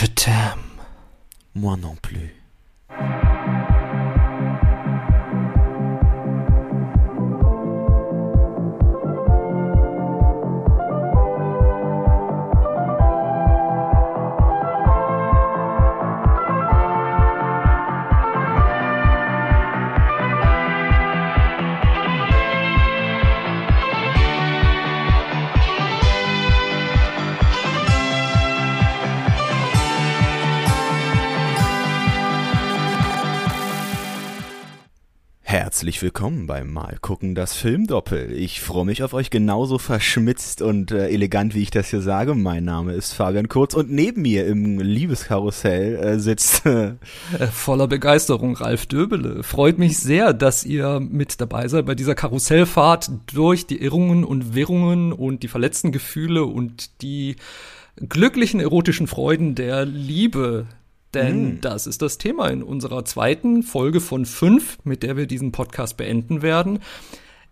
Je t'aime. Moi non plus. Willkommen beim Mal gucken das Filmdoppel. Ich freue mich auf euch genauso verschmitzt und äh, elegant, wie ich das hier sage. Mein Name ist Fabian Kurz und neben mir im Liebeskarussell äh, sitzt äh, voller Begeisterung Ralf Döbele. Freut mich sehr, dass ihr mit dabei seid bei dieser Karussellfahrt durch die Irrungen und Wirrungen und die verletzten Gefühle und die glücklichen erotischen Freuden der Liebe denn mm. das ist das Thema in unserer zweiten Folge von fünf, mit der wir diesen Podcast beenden werden.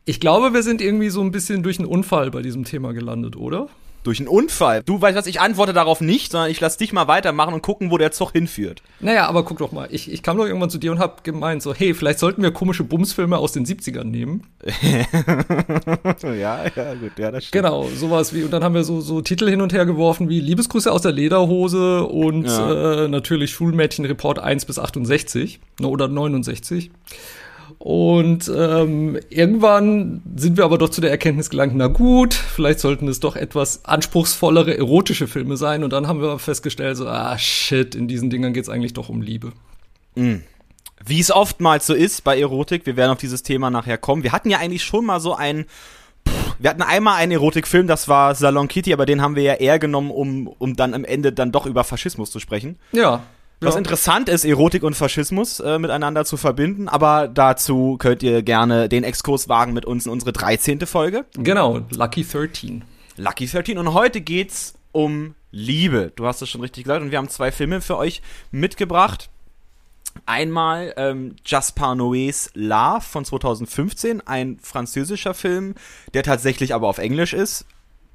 Ich glaube, wir sind irgendwie so ein bisschen durch einen Unfall bei diesem Thema gelandet, oder? Durch einen Unfall. Du weißt was, ich antworte darauf nicht, sondern ich lass dich mal weitermachen und gucken, wo der Zug hinführt. Naja, aber guck doch mal. Ich, ich kam doch irgendwann zu dir und hab gemeint so, hey, vielleicht sollten wir komische Bumsfilme aus den 70ern nehmen. ja, ja, gut, ja, das stimmt. Genau, sowas wie, und dann haben wir so, so Titel hin und her geworfen wie Liebesgrüße aus der Lederhose und ja. äh, natürlich Schulmädchenreport 1 bis 68 ne, oder 69. Und ähm, irgendwann sind wir aber doch zu der Erkenntnis gelangt, na gut, vielleicht sollten es doch etwas anspruchsvollere erotische Filme sein. Und dann haben wir festgestellt, so, ah shit, in diesen Dingern geht's eigentlich doch um Liebe. Mhm. Wie es oftmals so ist bei Erotik, wir werden auf dieses Thema nachher kommen. Wir hatten ja eigentlich schon mal so ein wir hatten einmal einen Erotikfilm, das war Salon Kitty, aber den haben wir ja eher genommen, um, um dann am Ende dann doch über Faschismus zu sprechen. Ja. Was ja. interessant ist, Erotik und Faschismus äh, miteinander zu verbinden, aber dazu könnt ihr gerne den Exkurs wagen mit uns in unsere 13. Folge. Genau, Lucky 13. Lucky 13 und heute geht's um Liebe. Du hast es schon richtig gesagt und wir haben zwei Filme für euch mitgebracht. Einmal ähm, Jaspar Noés Love von 2015, ein französischer Film, der tatsächlich aber auf Englisch ist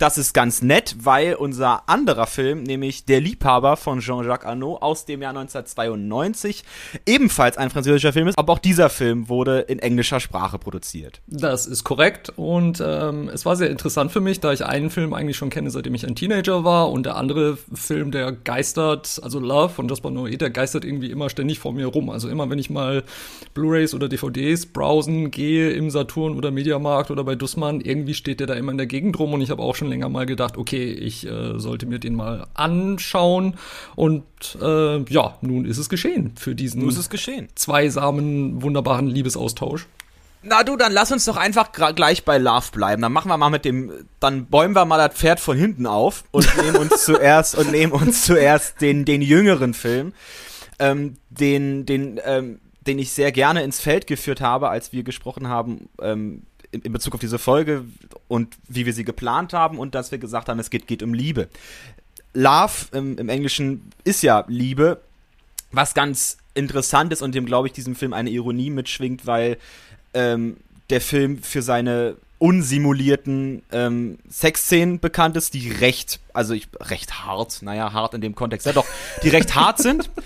das ist ganz nett, weil unser anderer Film, nämlich Der Liebhaber von Jean-Jacques Arnaud aus dem Jahr 1992, ebenfalls ein französischer Film ist, aber auch dieser Film wurde in englischer Sprache produziert. Das ist korrekt und ähm, es war sehr interessant für mich, da ich einen Film eigentlich schon kenne, seitdem ich ein Teenager war und der andere Film, der geistert, also Love von Jasper Noé, der geistert irgendwie immer ständig vor mir rum. Also immer, wenn ich mal Blu-rays oder DVDs browsen gehe im Saturn oder Mediamarkt oder bei Dussmann, irgendwie steht der da immer in der Gegend rum und ich habe auch schon länger mal gedacht, okay, ich äh, sollte mir den mal anschauen. Und äh, ja, nun ist es geschehen für diesen nun ist es geschehen. zweisamen, wunderbaren Liebesaustausch. Na du, dann lass uns doch einfach gleich bei Love bleiben. Dann machen wir mal mit dem, dann bäumen wir mal das Pferd von hinten auf und nehmen uns zuerst und nehmen uns zuerst den den jüngeren Film, ähm, den den ähm, den ich sehr gerne ins Feld geführt habe, als wir gesprochen haben ähm, in, Bezug auf diese Folge und wie wir sie geplant haben und dass wir gesagt haben, es geht, geht um Liebe. Love im, im Englischen ist ja Liebe, was ganz interessant ist und dem, glaube ich, diesem Film eine Ironie mitschwingt, weil ähm, der Film für seine unsimulierten ähm, Sexszenen bekannt ist, die recht, also ich, recht hart, naja, hart in dem Kontext, ja doch, die recht hart sind.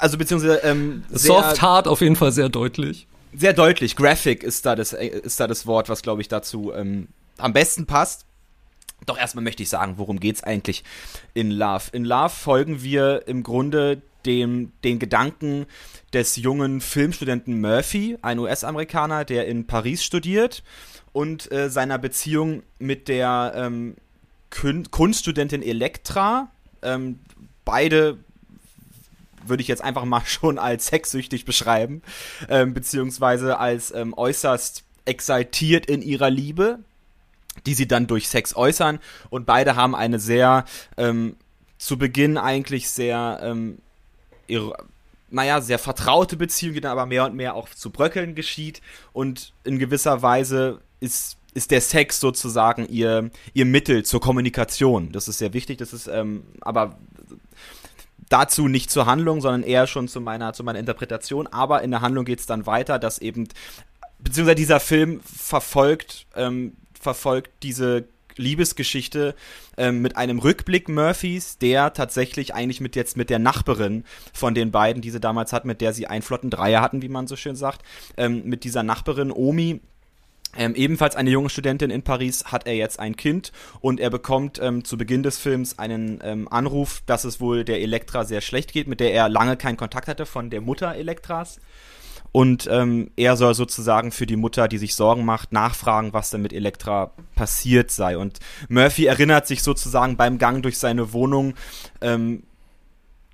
Also beziehungsweise ähm, Soft hart auf jeden Fall sehr deutlich sehr deutlich. Graphic ist da das, ist da das Wort, was, glaube ich, dazu ähm, am besten passt. Doch erstmal möchte ich sagen, worum geht's eigentlich in Love? In Love folgen wir im Grunde dem, den Gedanken des jungen Filmstudenten Murphy, ein US-Amerikaner, der in Paris studiert, und äh, seiner Beziehung mit der ähm, Kunststudentin Elektra. Ähm, beide würde ich jetzt einfach mal schon als sexsüchtig beschreiben, ähm, beziehungsweise als ähm, äußerst exaltiert in ihrer Liebe, die sie dann durch Sex äußern. Und beide haben eine sehr, ähm, zu Beginn eigentlich sehr, ähm, naja, sehr vertraute Beziehung, die dann aber mehr und mehr auch zu Bröckeln geschieht. Und in gewisser Weise ist ist der Sex sozusagen ihr, ihr Mittel zur Kommunikation. Das ist sehr wichtig, das ist ähm, aber dazu nicht zur Handlung, sondern eher schon zu meiner, zu meiner Interpretation. Aber in der Handlung geht es dann weiter, dass eben, beziehungsweise dieser Film verfolgt, ähm, verfolgt diese Liebesgeschichte ähm, mit einem Rückblick Murphys, der tatsächlich eigentlich mit jetzt mit der Nachbarin von den beiden, die sie damals hat, mit der sie einen flotten Dreier hatten, wie man so schön sagt, ähm, mit dieser Nachbarin Omi, ähm, ebenfalls eine junge Studentin in Paris hat er jetzt ein Kind und er bekommt ähm, zu Beginn des Films einen ähm, Anruf, dass es wohl der Elektra sehr schlecht geht, mit der er lange keinen Kontakt hatte von der Mutter Elektras. Und ähm, er soll sozusagen für die Mutter, die sich Sorgen macht, nachfragen, was denn mit Elektra passiert sei. Und Murphy erinnert sich sozusagen beim Gang durch seine Wohnung, ähm,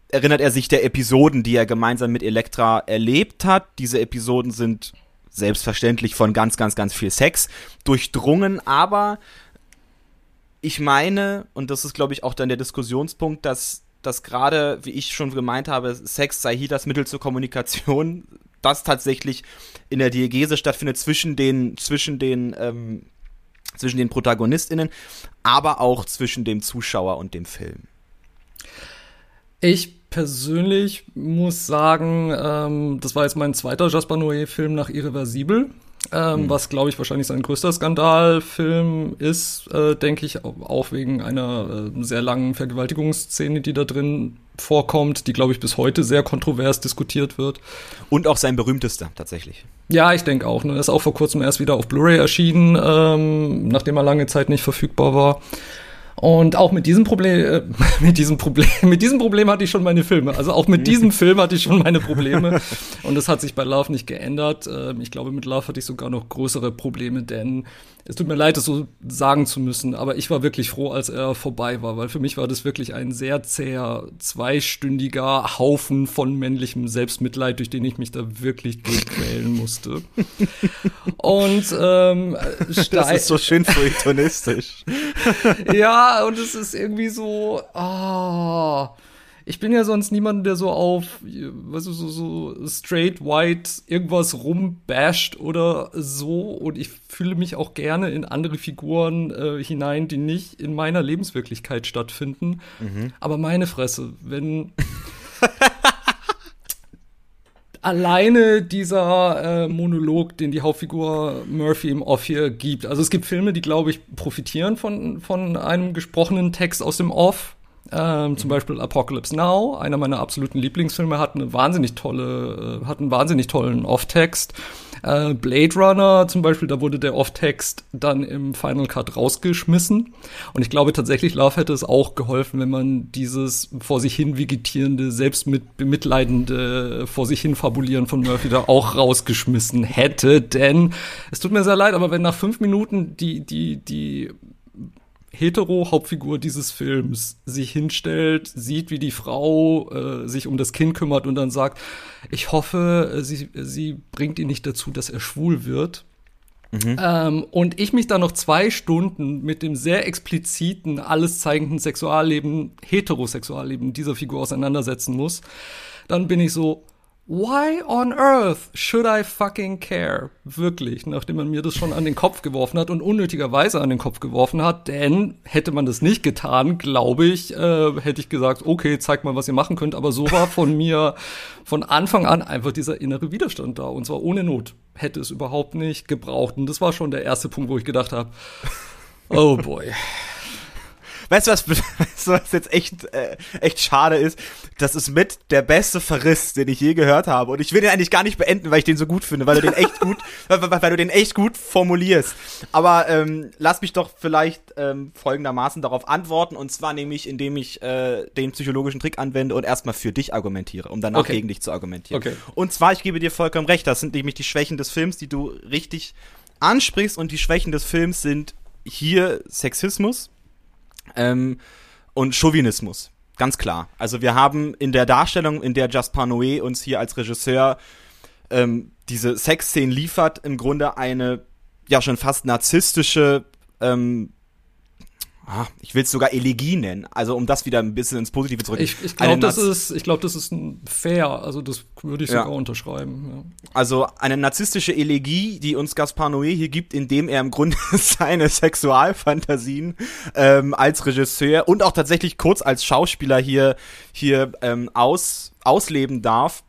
erinnert er sich der Episoden, die er gemeinsam mit Elektra erlebt hat. Diese Episoden sind selbstverständlich von ganz, ganz, ganz viel Sex durchdrungen, aber ich meine, und das ist, glaube ich, auch dann der Diskussionspunkt, dass dass gerade, wie ich schon gemeint habe, Sex sei hier das Mittel zur Kommunikation, das tatsächlich in der Diegese stattfindet zwischen den, zwischen den, ähm, zwischen den ProtagonistInnen, aber auch zwischen dem Zuschauer und dem Film. Ich persönlich muss sagen, ähm, das war jetzt mein zweiter Jasper Noé-Film nach Irreversibel. Ähm, mhm. Was, glaube ich, wahrscheinlich sein größter Skandalfilm ist, äh, denke ich, auch wegen einer äh, sehr langen Vergewaltigungsszene, die da drin vorkommt, die, glaube ich, bis heute sehr kontrovers diskutiert wird. Und auch sein berühmtester, tatsächlich. Ja, ich denke auch. Ne? Er ist auch vor kurzem erst wieder auf Blu-ray erschienen, ähm, nachdem er lange Zeit nicht verfügbar war. Und auch mit diesem Problem, äh, mit diesem Problem, mit diesem Problem hatte ich schon meine Filme. Also auch mit diesem Film hatte ich schon meine Probleme. Und das hat sich bei Love nicht geändert. Ähm, ich glaube, mit Love hatte ich sogar noch größere Probleme, denn es tut mir leid, das so sagen zu müssen, aber ich war wirklich froh, als er vorbei war, weil für mich war das wirklich ein sehr zäher, zweistündiger Haufen von männlichem Selbstmitleid, durch den ich mich da wirklich durchquälen musste. Und ähm, das ist so schön feuilletonistisch. ja, und es ist irgendwie so, ah. Oh, ich bin ja sonst niemand, der so auf, weißt du, so, so straight white irgendwas rumbasht oder so. Und ich fühle mich auch gerne in andere Figuren äh, hinein, die nicht in meiner Lebenswirklichkeit stattfinden. Mhm. Aber meine Fresse, wenn alleine dieser äh, Monolog, den die Hauptfigur Murphy im Off hier gibt. Also es gibt Filme, die, glaube ich, profitieren von, von einem gesprochenen Text aus dem Off. Ähm, zum Beispiel Apocalypse Now, einer meiner absoluten Lieblingsfilme, hat eine wahnsinnig tolle, äh, hat einen wahnsinnig tollen Off-Text. Äh, Blade Runner zum Beispiel, da wurde der Off-Text dann im Final Cut rausgeschmissen. Und ich glaube tatsächlich, Love hätte es auch geholfen, wenn man dieses vor sich hin vegetierende, selbstbemitleidende, vor sich hin fabulieren von Murphy da auch rausgeschmissen hätte. Denn es tut mir sehr leid, aber wenn nach fünf Minuten die, die, die hetero-Hauptfigur dieses Films sich hinstellt, sieht, wie die Frau äh, sich um das Kind kümmert und dann sagt, ich hoffe, äh, sie, sie bringt ihn nicht dazu, dass er schwul wird. Mhm. Ähm, und ich mich dann noch zwei Stunden mit dem sehr expliziten, alles zeigenden Sexualleben, Heterosexualleben dieser Figur auseinandersetzen muss, dann bin ich so, Why on earth should I fucking care? Wirklich, nachdem man mir das schon an den Kopf geworfen hat und unnötigerweise an den Kopf geworfen hat, denn hätte man das nicht getan, glaube ich, äh, hätte ich gesagt, okay, zeig mal, was ihr machen könnt, aber so war von mir von Anfang an einfach dieser innere Widerstand da und zwar ohne Not. Hätte es überhaupt nicht gebraucht und das war schon der erste Punkt, wo ich gedacht habe, oh boy. Weißt du, was, weißt du, was jetzt echt, äh, echt schade ist? Das ist mit der beste Verriss, den ich je gehört habe. Und ich will den eigentlich gar nicht beenden, weil ich den so gut finde, weil du den echt gut, weil, weil, du den echt gut formulierst. Aber ähm, lass mich doch vielleicht ähm, folgendermaßen darauf antworten. Und zwar nämlich, indem ich äh, den psychologischen Trick anwende und erstmal für dich argumentiere, um danach okay. gegen dich zu argumentieren. Okay. Und zwar, ich gebe dir vollkommen recht, das sind nämlich die Schwächen des Films, die du richtig ansprichst. Und die Schwächen des Films sind hier Sexismus ähm, und Chauvinismus. Ganz klar. Also wir haben in der Darstellung, in der Jaspar Noé uns hier als Regisseur ähm, diese Sexszenen liefert, im Grunde eine ja schon fast narzisstische ähm, ah, ich will es sogar Elegie nennen, also um das wieder ein bisschen ins Positive zurück. Ich, ich glaube, das ist, ich glaube, das ist fair, also das würde ich sogar ja. unterschreiben. Ja. Also eine narzisstische Elegie, die uns Gaspar Noé hier gibt, indem er im Grunde seine Sexualfantasien ähm, als Regisseur und auch tatsächlich kurz als Schauspieler hier hier ähm, aus ausleben darf.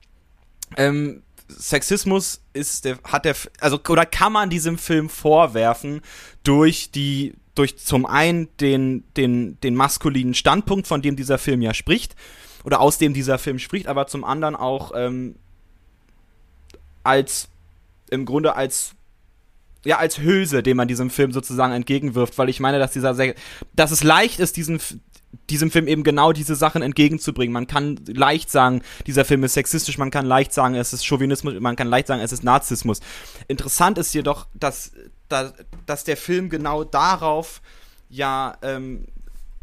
Ähm, Sexismus ist der, hat der, also, oder kann man diesem Film vorwerfen durch die durch zum einen den, den, den maskulinen Standpunkt, von dem dieser Film ja spricht, oder aus dem dieser Film spricht, aber zum anderen auch ähm, als im Grunde als ja als Hülse, den man diesem Film sozusagen entgegenwirft, weil ich meine, dass dieser sehr, dass es leicht ist, diesen diesem Film eben genau diese Sachen entgegenzubringen. Man kann leicht sagen, dieser Film ist sexistisch, man kann leicht sagen, es ist Chauvinismus, man kann leicht sagen, es ist Narzissmus. Interessant ist jedoch, dass, dass, dass der Film genau darauf ja ähm,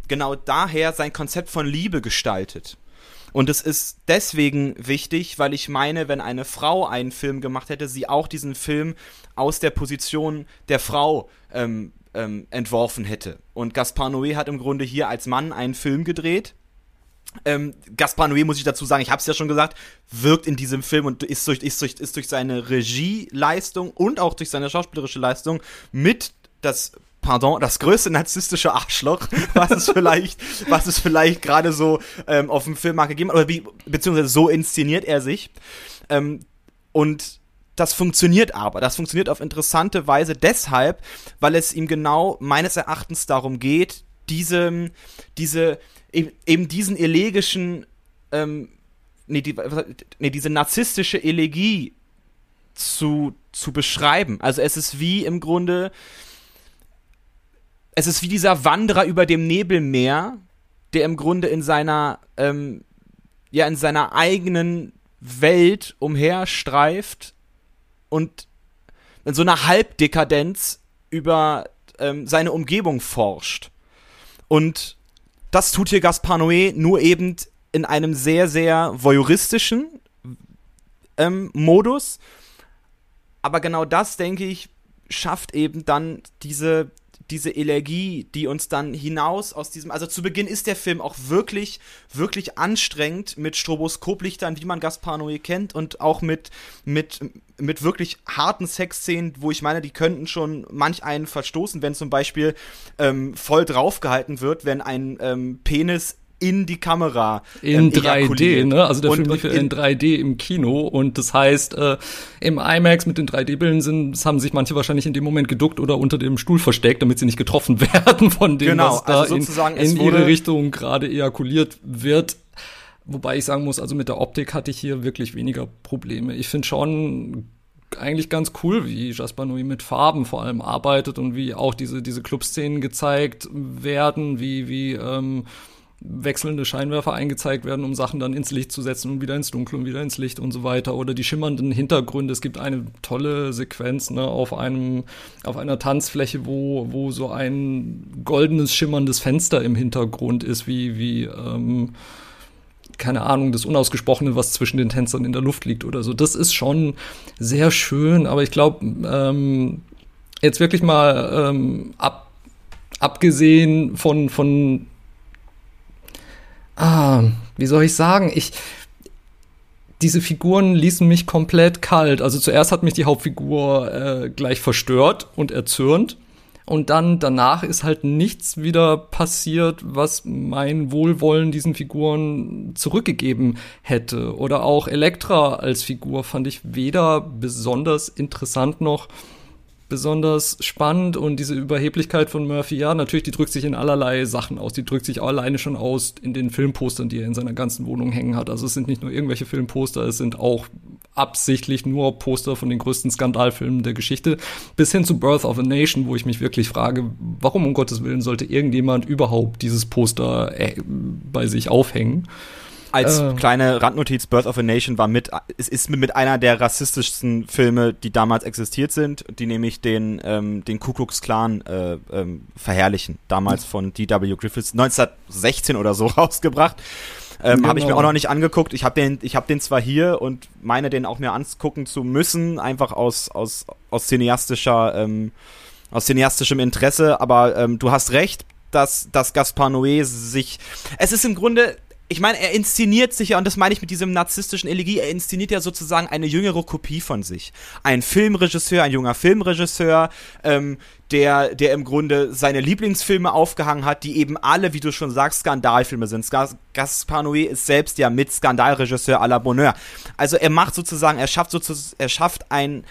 genau daher sein Konzept von Liebe gestaltet. Und es ist deswegen wichtig, weil ich meine, wenn eine Frau einen Film gemacht hätte, sie auch diesen Film aus der Position der Frau ähm, ähm, entworfen hätte. Und Gaspar Noé hat im Grunde hier als Mann einen Film gedreht. Ähm, Gaspar Noé, muss ich dazu sagen, ich habe es ja schon gesagt, wirkt in diesem Film und ist durch, ist durch, ist durch seine Regieleistung und auch durch seine schauspielerische Leistung mit das pardon, das größte narzisstische Arschloch, was es vielleicht, was es vielleicht gerade so ähm, auf dem Filmmarkt gegeben hat, oder wie, beziehungsweise so inszeniert er sich. Ähm, und das funktioniert aber. Das funktioniert auf interessante Weise deshalb, weil es ihm genau meines Erachtens darum geht, diese, diese, eben diesen elegischen, ähm, nee, die, nee, diese narzisstische Elegie zu, zu beschreiben. Also es ist wie im Grunde, es ist wie dieser Wanderer über dem Nebelmeer, der im Grunde in seiner, ähm, ja, in seiner eigenen Welt umherstreift und in so einer Halbdekadenz über ähm, seine Umgebung forscht. Und das tut hier Gaspar Noé nur eben in einem sehr, sehr voyeuristischen ähm, Modus. Aber genau das, denke ich, schafft eben dann diese, diese Elegie, die uns dann hinaus aus diesem, also zu Beginn ist der Film auch wirklich, wirklich anstrengend mit Stroboskoplichtern, wie man Gaspar Noé kennt und auch mit, mit, mit wirklich harten Sexszenen, wo ich meine, die könnten schon manch einen verstoßen, wenn zum Beispiel ähm, voll draufgehalten wird, wenn ein ähm, Penis in die Kamera. In ähm, 3D, ne? Also der und, Film lief in, in 3D im Kino und das heißt, äh, im IMAX mit den 3D-Bildern sind, haben sich manche wahrscheinlich in dem Moment geduckt oder unter dem Stuhl versteckt, damit sie nicht getroffen werden von dem, genau, was da also in, in ihre Richtung gerade ejakuliert wird. Wobei ich sagen muss, also mit der Optik hatte ich hier wirklich weniger Probleme. Ich finde schon eigentlich ganz cool, wie Jasper Nui mit Farben vor allem arbeitet und wie auch diese, diese Clubszenen gezeigt werden, wie, wie ähm, wechselnde Scheinwerfer eingezeigt werden, um Sachen dann ins Licht zu setzen und wieder ins Dunkel und wieder ins Licht und so weiter. Oder die schimmernden Hintergründe. Es gibt eine tolle Sequenz ne, auf einem, auf einer Tanzfläche, wo, wo so ein goldenes, schimmerndes Fenster im Hintergrund ist, wie, wie, ähm, keine Ahnung, das Unausgesprochene, was zwischen den Tänzern in der Luft liegt oder so. Das ist schon sehr schön, aber ich glaube, ähm, jetzt wirklich mal ähm, ab, abgesehen von, von ah, wie soll ich sagen, ich, diese Figuren ließen mich komplett kalt. Also zuerst hat mich die Hauptfigur äh, gleich verstört und erzürnt. Und dann danach ist halt nichts wieder passiert, was mein Wohlwollen diesen Figuren zurückgegeben hätte. Oder auch Elektra als Figur fand ich weder besonders interessant noch besonders spannend und diese Überheblichkeit von Murphy, ja, natürlich, die drückt sich in allerlei Sachen aus. Die drückt sich alleine schon aus in den Filmpostern, die er in seiner ganzen Wohnung hängen hat. Also es sind nicht nur irgendwelche Filmposter, es sind auch absichtlich nur Poster von den größten Skandalfilmen der Geschichte, bis hin zu Birth of a Nation, wo ich mich wirklich frage, warum um Gottes Willen sollte irgendjemand überhaupt dieses Poster äh, bei sich aufhängen? Als äh. kleine Randnotiz, Birth of a Nation war mit, es ist mit einer der rassistischsten Filme, die damals existiert sind, die nämlich den, ähm, den Ku Klux Klan äh, ähm, verherrlichen. Damals von D.W. Griffiths, 1916 oder so rausgebracht. Ähm, genau. Habe ich mir auch noch nicht angeguckt. Ich habe den, ich habe den zwar hier und meine den auch mir angucken zu müssen, einfach aus aus aus cineastischer ähm, aus cineastischem Interesse. Aber ähm, du hast recht, dass dass Gaspar Noé sich, es ist im Grunde ich meine, er inszeniert sich ja, und das meine ich mit diesem narzisstischen Elegie, er inszeniert ja sozusagen eine jüngere Kopie von sich. Ein Filmregisseur, ein junger Filmregisseur, ähm, der, der im Grunde seine Lieblingsfilme aufgehangen hat, die eben alle, wie du schon sagst, Skandalfilme sind. Gaspar Noé ist selbst ja mit Skandalregisseur à la Bonheur. Also er macht sozusagen, er schafft sozusagen, er schafft ein,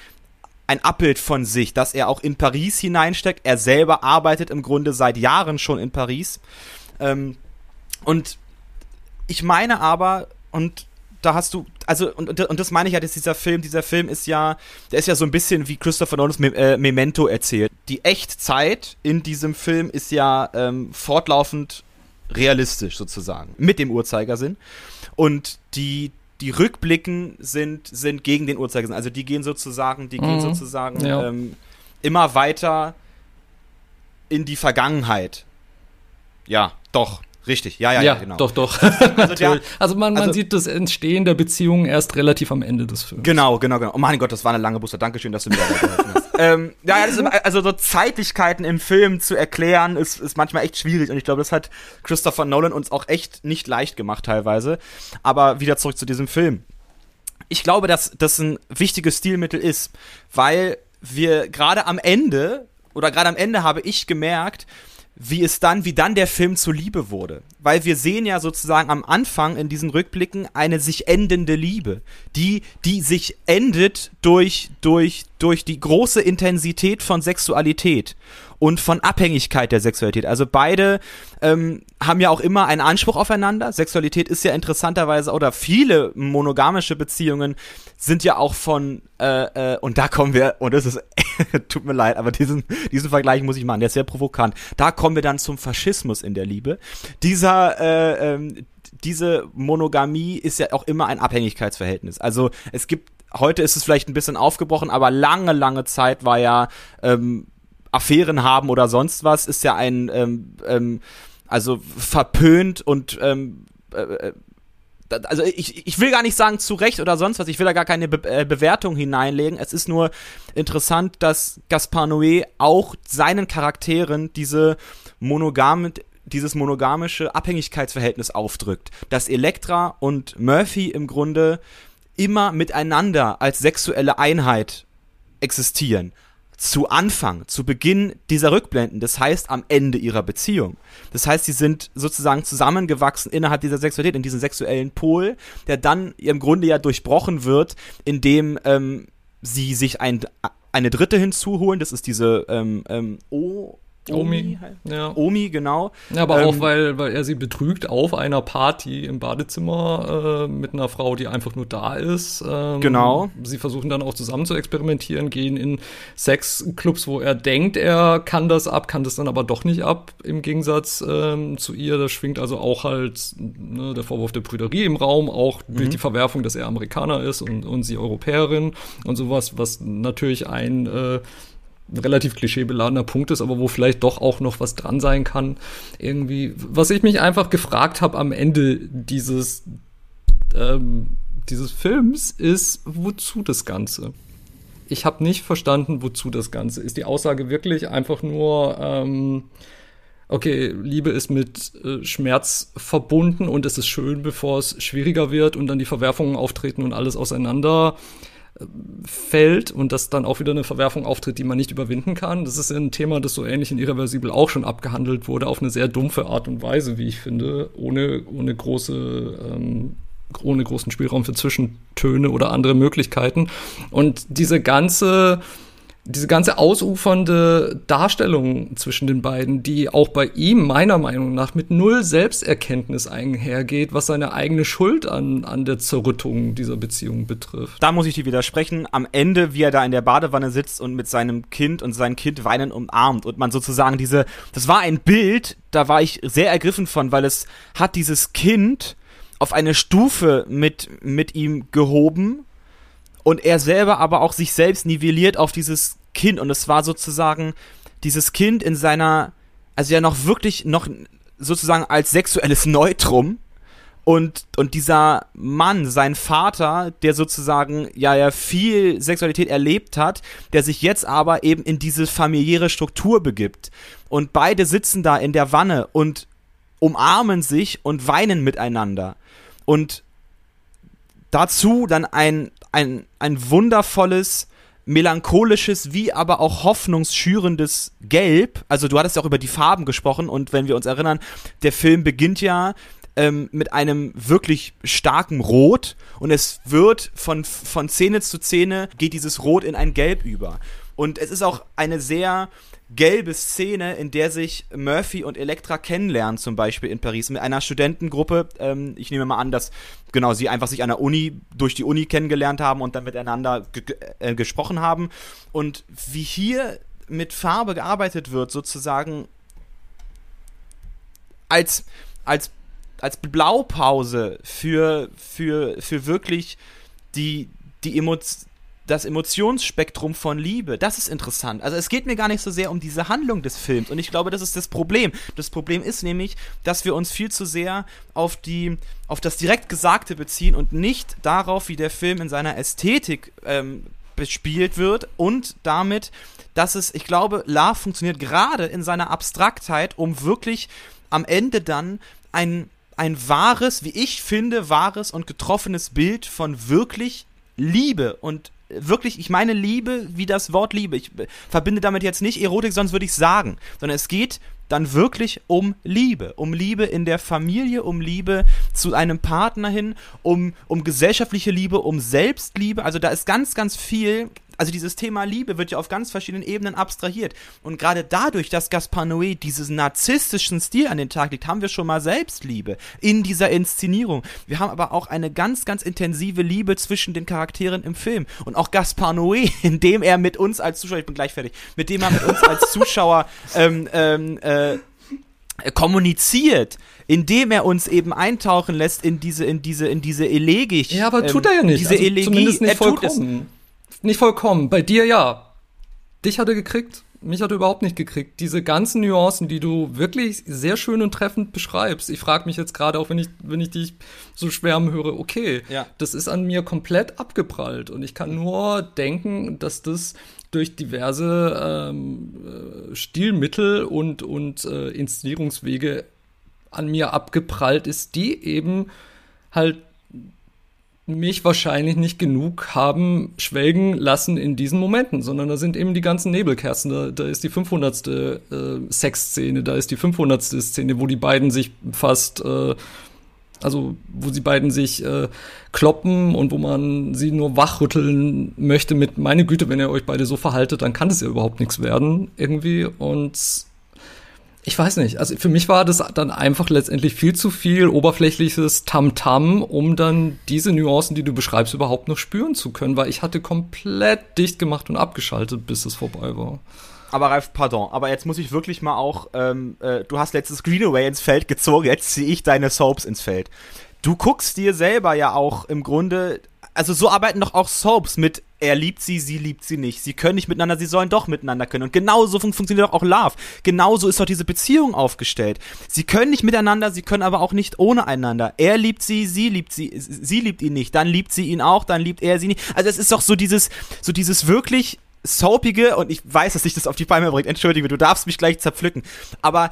ein Abbild von sich, dass er auch in Paris hineinsteckt. Er selber arbeitet im Grunde seit Jahren schon in Paris. Ähm, und ich meine aber, und da hast du, also, und, und das meine ich ja, dass dieser Film, dieser Film ist ja, der ist ja so ein bisschen wie Christopher Nolans Me äh, Memento erzählt. Die Echtzeit in diesem Film ist ja ähm, fortlaufend realistisch sozusagen, mit dem Uhrzeigersinn. Und die, die Rückblicken sind, sind gegen den Uhrzeigersinn. Also die gehen sozusagen, die mhm. gehen sozusagen ja. ähm, immer weiter in die Vergangenheit. Ja, doch. Richtig, ja, ja, ja, ja genau. Doch, doch. Also, der, also man, man also, sieht das Entstehen der Beziehung erst relativ am Ende des Films. Genau, genau, genau. Oh mein Gott, das war eine lange Buster. Dankeschön, dass du mir da geholfen hast. ähm, ja, ist, also so Zeitlichkeiten im Film zu erklären, ist, ist manchmal echt schwierig. Und ich glaube, das hat Christopher Nolan uns auch echt nicht leicht gemacht teilweise. Aber wieder zurück zu diesem Film. Ich glaube, dass das ein wichtiges Stilmittel ist, weil wir gerade am Ende, oder gerade am Ende habe ich gemerkt, wie es dann, wie dann der Film zur Liebe wurde. Weil wir sehen ja sozusagen am Anfang in diesen Rückblicken eine sich endende Liebe, die, die sich endet durch, durch, durch die große Intensität von Sexualität und von Abhängigkeit der Sexualität. Also beide ähm, haben ja auch immer einen Anspruch aufeinander. Sexualität ist ja interessanterweise, oder viele monogamische Beziehungen sind ja auch von, äh, äh, und da kommen wir, und das ist, tut mir leid, aber diesen, diesen Vergleich muss ich machen, der ist sehr provokant. Da kommen wir dann zum Faschismus in der Liebe. Dieser, äh, ähm, diese Monogamie ist ja auch immer ein Abhängigkeitsverhältnis. Also es gibt heute ist es vielleicht ein bisschen aufgebrochen, aber lange, lange Zeit war ja ähm, Affären haben oder sonst was, ist ja ein, ähm, ähm, also verpönt und ähm, äh, äh also ich, ich will gar nicht sagen zu Recht oder sonst was, ich will da gar keine Be äh, Bewertung hineinlegen. Es ist nur interessant, dass Gaspar Noé auch seinen Charakteren diese monogame, dieses monogamische Abhängigkeitsverhältnis aufdrückt. Dass Elektra und Murphy im Grunde immer miteinander als sexuelle Einheit existieren zu Anfang, zu Beginn dieser Rückblenden, das heißt am Ende ihrer Beziehung. Das heißt, sie sind sozusagen zusammengewachsen innerhalb dieser Sexualität, in diesem sexuellen Pol, der dann im Grunde ja durchbrochen wird, indem ähm, sie sich ein, eine dritte hinzuholen, das ist diese ähm, ähm, O Omi, halt. ja. Omi, genau. Ja, aber ähm, auch, weil, weil er sie betrügt auf einer Party im Badezimmer äh, mit einer Frau, die einfach nur da ist. Ähm, genau. Sie versuchen dann auch zusammen zu experimentieren, gehen in Sexclubs, wo er denkt, er kann das ab, kann das dann aber doch nicht ab, im Gegensatz ähm, zu ihr. Da schwingt also auch halt ne, der Vorwurf der Brüderie im Raum, auch mhm. durch die Verwerfung, dass er Amerikaner ist und, und sie Europäerin und sowas, was natürlich ein äh, relativ klischeebeladener Punkt ist, aber wo vielleicht doch auch noch was dran sein kann. Irgendwie, was ich mich einfach gefragt habe am Ende dieses, ähm, dieses Films ist, wozu das Ganze? Ich habe nicht verstanden, wozu das Ganze ist. Die Aussage wirklich einfach nur, ähm, okay, Liebe ist mit äh, Schmerz verbunden und es ist schön, bevor es schwieriger wird und dann die Verwerfungen auftreten und alles auseinander fällt und dass dann auch wieder eine Verwerfung auftritt, die man nicht überwinden kann. Das ist ein Thema, das so ähnlich in Irreversibel auch schon abgehandelt wurde, auf eine sehr dumpfe Art und Weise, wie ich finde, ohne, ohne große ähm, ohne großen Spielraum für Zwischentöne oder andere Möglichkeiten. Und diese ganze diese ganze ausufernde Darstellung zwischen den beiden, die auch bei ihm meiner Meinung nach mit null Selbsterkenntnis einhergeht, was seine eigene Schuld an, an der Zerrüttung dieser Beziehung betrifft. Da muss ich dir widersprechen. Am Ende, wie er da in der Badewanne sitzt und mit seinem Kind und sein Kind weinen umarmt und man sozusagen diese, das war ein Bild, da war ich sehr ergriffen von, weil es hat dieses Kind auf eine Stufe mit, mit ihm gehoben, und er selber aber auch sich selbst nivelliert auf dieses Kind und es war sozusagen dieses Kind in seiner, also ja noch wirklich noch sozusagen als sexuelles Neutrum und, und dieser Mann, sein Vater, der sozusagen ja ja viel Sexualität erlebt hat, der sich jetzt aber eben in diese familiäre Struktur begibt. Und beide sitzen da in der Wanne und umarmen sich und weinen miteinander. Und dazu dann ein, ein, ein wundervolles, melancholisches, wie aber auch hoffnungsschürendes Gelb. Also du hattest ja auch über die Farben gesprochen und wenn wir uns erinnern, der Film beginnt ja ähm, mit einem wirklich starken Rot und es wird von, von Szene zu Szene geht dieses Rot in ein Gelb über. Und es ist auch eine sehr gelbe Szene, in der sich Murphy und Elektra kennenlernen, zum Beispiel in Paris, mit einer Studentengruppe. Ähm, ich nehme mal an, dass genau sie einfach sich an der Uni, durch die Uni kennengelernt haben und dann miteinander äh, gesprochen haben. Und wie hier mit Farbe gearbeitet wird, sozusagen als, als, als Blaupause für, für, für wirklich die, die Emotionen das Emotionsspektrum von Liebe, das ist interessant. Also es geht mir gar nicht so sehr um diese Handlung des Films und ich glaube, das ist das Problem. Das Problem ist nämlich, dass wir uns viel zu sehr auf die auf das direkt Gesagte beziehen und nicht darauf, wie der Film in seiner Ästhetik ähm, bespielt wird und damit, dass es, ich glaube, Love funktioniert gerade in seiner Abstraktheit, um wirklich am Ende dann ein ein wahres, wie ich finde, wahres und getroffenes Bild von wirklich Liebe und wirklich, ich meine Liebe wie das Wort Liebe. Ich verbinde damit jetzt nicht Erotik, sonst würde ich sagen, sondern es geht dann wirklich um Liebe. Um Liebe in der Familie, um Liebe zu einem Partner hin, um, um gesellschaftliche Liebe, um Selbstliebe. Also da ist ganz, ganz viel also dieses Thema Liebe wird ja auf ganz verschiedenen Ebenen abstrahiert. Und gerade dadurch, dass Gaspar Noé diesen narzisstischen Stil an den Tag legt, haben wir schon mal Selbstliebe in dieser Inszenierung. Wir haben aber auch eine ganz, ganz intensive Liebe zwischen den Charakteren im Film. Und auch Gaspar Noé, indem er mit uns als Zuschauer, ich bin gleich fertig, mit dem er mit uns als Zuschauer ähm, ähm, äh, kommuniziert, indem er uns eben eintauchen lässt in diese, in diese, in diese Elegik. Ja, aber tut er ja nicht. Diese also Elegie. Zumindest nicht er vollkommen. Nicht vollkommen. Bei dir ja. Dich hat er gekriegt, mich hat er überhaupt nicht gekriegt. Diese ganzen Nuancen, die du wirklich sehr schön und treffend beschreibst. Ich frage mich jetzt gerade, auch wenn ich, wenn ich dich so schwärmen höre, okay, ja. das ist an mir komplett abgeprallt. Und ich kann nur denken, dass das durch diverse ähm, äh, Stilmittel und, und äh, Inszenierungswege an mir abgeprallt ist, die eben halt mich wahrscheinlich nicht genug haben schwelgen lassen in diesen Momenten, sondern da sind eben die ganzen Nebelkerzen. Da, da ist die 500. Äh, Sexszene, da ist die 500. Szene, wo die beiden sich fast, äh, also wo sie beiden sich äh, kloppen und wo man sie nur wachrütteln möchte mit, meine Güte, wenn ihr euch beide so verhaltet, dann kann es ja überhaupt nichts werden irgendwie und ich weiß nicht. Also für mich war das dann einfach letztendlich viel zu viel oberflächliches Tamtam, -Tam, um dann diese Nuancen, die du beschreibst, überhaupt noch spüren zu können, weil ich hatte komplett dicht gemacht und abgeschaltet, bis es vorbei war. Aber Ralf, pardon, aber jetzt muss ich wirklich mal auch, ähm, äh, du hast letztes Greenaway ins Feld gezogen, jetzt ziehe ich deine Soaps ins Feld. Du guckst dir selber ja auch im Grunde also so arbeiten doch auch Soaps mit er liebt sie, sie liebt sie nicht. Sie können nicht miteinander, sie sollen doch miteinander können. Und genauso fun funktioniert doch auch Love. Genauso ist doch diese Beziehung aufgestellt. Sie können nicht miteinander, sie können aber auch nicht ohne einander. Er liebt sie, sie liebt sie, sie liebt ihn nicht. Dann liebt sie ihn auch, dann liebt er sie nicht. Also es ist doch so dieses, so dieses wirklich soapige, und ich weiß, dass sich das auf die Palme bringt, entschuldige, du darfst mich gleich zerpflücken. Aber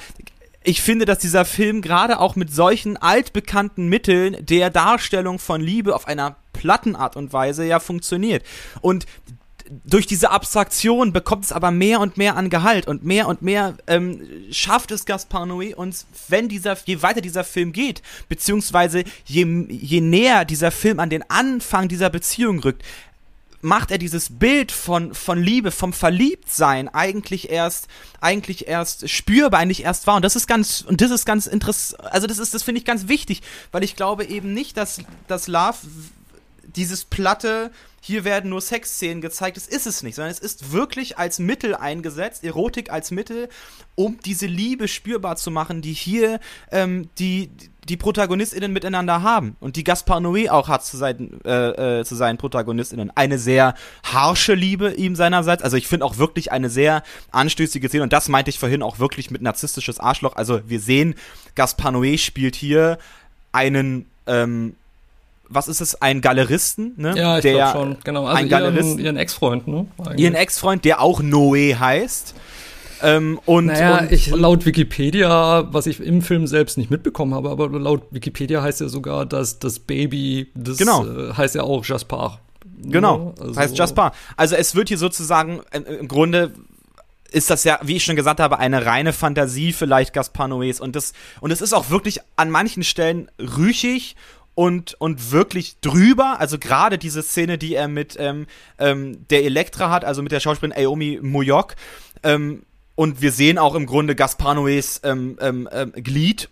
ich finde, dass dieser Film gerade auch mit solchen altbekannten Mitteln der Darstellung von Liebe auf einer platten Art und Weise ja funktioniert. Und durch diese Abstraktion bekommt es aber mehr und mehr an Gehalt und mehr und mehr ähm, schafft es Gaspar Noé uns, wenn dieser, je weiter dieser Film geht, beziehungsweise je, je näher dieser Film an den Anfang dieser Beziehung rückt, macht er dieses Bild von, von Liebe, vom Verliebtsein eigentlich erst, eigentlich erst spürbar, eigentlich erst wahr. Und das ist ganz, und das ist ganz interessant, also das ist, das finde ich ganz wichtig, weil ich glaube eben nicht, dass, dass Love dieses platte, hier werden nur Sexszenen gezeigt, das ist es nicht, sondern es ist wirklich als Mittel eingesetzt, Erotik als Mittel, um diese Liebe spürbar zu machen, die hier ähm, die, die ProtagonistInnen miteinander haben und die Gaspar Noé auch hat zu seinen, äh, äh, zu seinen ProtagonistInnen. Eine sehr harsche Liebe ihm seinerseits. Also ich finde auch wirklich eine sehr anstößige Szene und das meinte ich vorhin auch wirklich mit narzisstisches Arschloch. Also wir sehen, Gaspar Noé spielt hier einen ähm, was ist es, ein Galeristen, ne? Ja, ich glaube schon, genau. Also ein Galeristen, ihren Ex-Freund, ne? Eigentlich. Ihren Ex-Freund, der auch Noé heißt. Ähm, und, naja, und, ich, laut Wikipedia, was ich im Film selbst nicht mitbekommen habe, aber laut Wikipedia heißt ja sogar, dass das Baby, das genau. äh, heißt ja auch Jaspar. Genau, also, heißt Jaspar. Also es wird hier sozusagen äh, im Grunde ist das ja, wie ich schon gesagt habe, eine reine Fantasie vielleicht Gaspar Noés und das und es ist auch wirklich an manchen Stellen rüchig und, und wirklich drüber. Also gerade diese Szene, die er mit ähm, ähm, der Elektra hat, also mit der Schauspielerin Aomi Muyok. Ähm, und wir sehen auch im Grunde Gaspar Noés ähm, ähm, ähm, Glied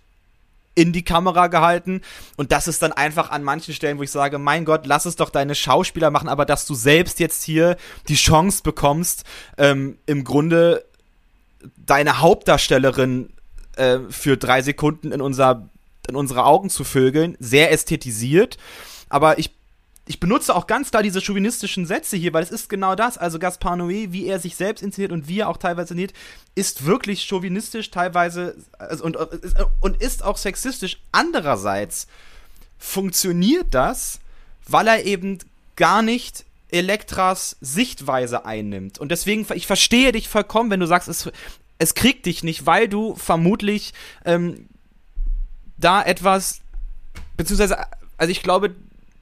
in die Kamera gehalten. Und das ist dann einfach an manchen Stellen, wo ich sage, mein Gott, lass es doch deine Schauspieler machen, aber dass du selbst jetzt hier die Chance bekommst, ähm, im Grunde deine Hauptdarstellerin äh, für drei Sekunden in unser in unsere Augen zu vögeln, sehr ästhetisiert. Aber ich ich benutze auch ganz klar diese chauvinistischen Sätze hier, weil es ist genau das. Also Gaspar Noé, wie er sich selbst inszeniert und wie er auch teilweise inszeniert, ist wirklich chauvinistisch teilweise also, und, und ist auch sexistisch. Andererseits funktioniert das, weil er eben gar nicht Elektras Sichtweise einnimmt. Und deswegen, ich verstehe dich vollkommen, wenn du sagst, es, es kriegt dich nicht, weil du vermutlich ähm, da etwas, beziehungsweise, also ich glaube,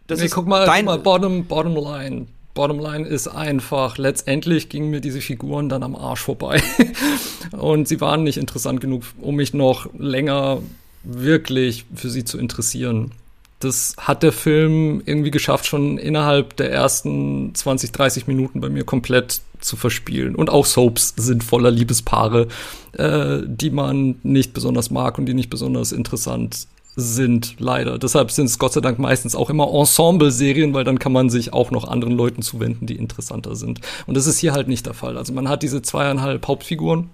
das nee, ist guck mal, dein guck mal, bottom, bottom line. Bottom line ist einfach, letztendlich gingen mir diese Figuren dann am Arsch vorbei. und sie waren nicht interessant genug, um mich noch länger wirklich für sie zu interessieren. Das hat der Film irgendwie geschafft, schon innerhalb der ersten 20, 30 Minuten bei mir komplett zu verspielen. Und auch Soaps sind voller Liebespaare, äh, die man nicht besonders mag und die nicht besonders interessant sind, leider. Deshalb sind es Gott sei Dank meistens auch immer Ensemble-Serien, weil dann kann man sich auch noch anderen Leuten zuwenden, die interessanter sind. Und das ist hier halt nicht der Fall. Also man hat diese zweieinhalb Hauptfiguren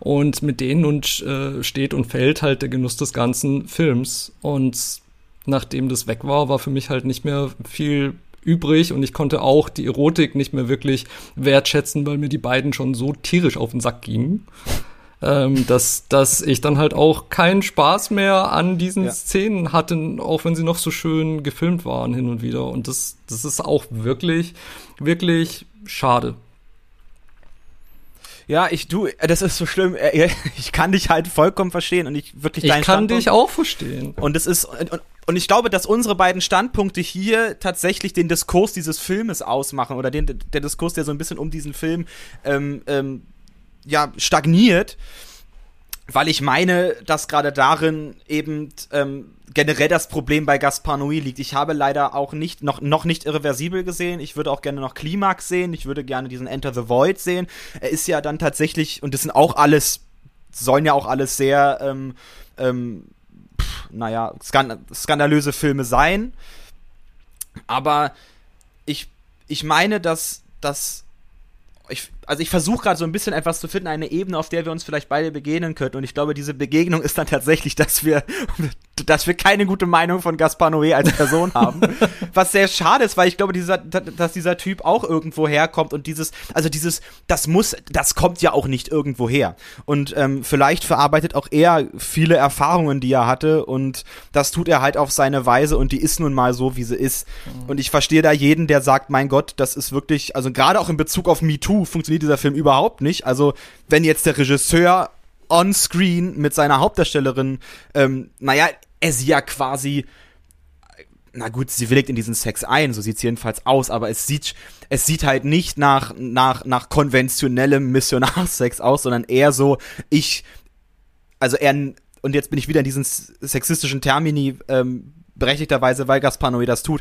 und mit denen und äh, steht und fällt halt der Genuss des ganzen Films. Und nachdem das weg war, war für mich halt nicht mehr viel übrig und ich konnte auch die Erotik nicht mehr wirklich wertschätzen, weil mir die beiden schon so tierisch auf den Sack gingen. Ähm, dass, dass ich dann halt auch keinen Spaß mehr an diesen ja. Szenen hatte, auch wenn sie noch so schön gefilmt waren hin und wieder. Und das, das ist auch wirklich, wirklich schade. Ja, ich du, das ist so schlimm. Äh, ich kann dich halt vollkommen verstehen und ich wirklich deinen Ich kann Standpunkt. dich auch verstehen. Und es ist und, und ich glaube, dass unsere beiden Standpunkte hier tatsächlich den Diskurs dieses Filmes ausmachen oder den, der Diskurs, der so ein bisschen um diesen Film ähm, ähm, ja, stagniert, weil ich meine, dass gerade darin eben ähm, generell das Problem bei Gaspar Noé liegt. Ich habe leider auch nicht, noch, noch nicht irreversibel gesehen. Ich würde auch gerne noch Klimax sehen. Ich würde gerne diesen Enter the Void sehen. Er ist ja dann tatsächlich, und das sind auch alles, sollen ja auch alles sehr, ähm, ähm, naja, skandalöse Filme sein. Aber ich, ich meine, dass, dass ich, also ich versuche gerade so ein bisschen etwas zu finden, eine Ebene, auf der wir uns vielleicht beide begegnen könnten. Und ich glaube, diese Begegnung ist dann tatsächlich, dass wir, dass wir keine gute Meinung von Gaspar Noé als Person haben. Was sehr schade ist, weil ich glaube, dieser, dass dieser Typ auch irgendwo herkommt und dieses, also dieses, das muss, das kommt ja auch nicht irgendwo her. Und ähm, vielleicht verarbeitet auch er viele Erfahrungen, die er hatte und das tut er halt auf seine Weise und die ist nun mal so, wie sie ist. Mhm. Und ich verstehe da jeden, der sagt, mein Gott, das ist wirklich, also gerade auch in Bezug auf MeToo funktioniert dieser Film überhaupt nicht. Also wenn jetzt der Regisseur on-screen mit seiner Hauptdarstellerin, ähm, naja, er sie ja quasi na gut, sie willigt in diesen Sex ein, so sieht's jedenfalls aus, aber es sieht, es sieht halt nicht nach, nach, nach konventionellem Missionarsex aus, sondern eher so, ich, also er, und jetzt bin ich wieder in diesen sexistischen Termini, ähm, berechtigterweise, weil Gaspar Noé das tut.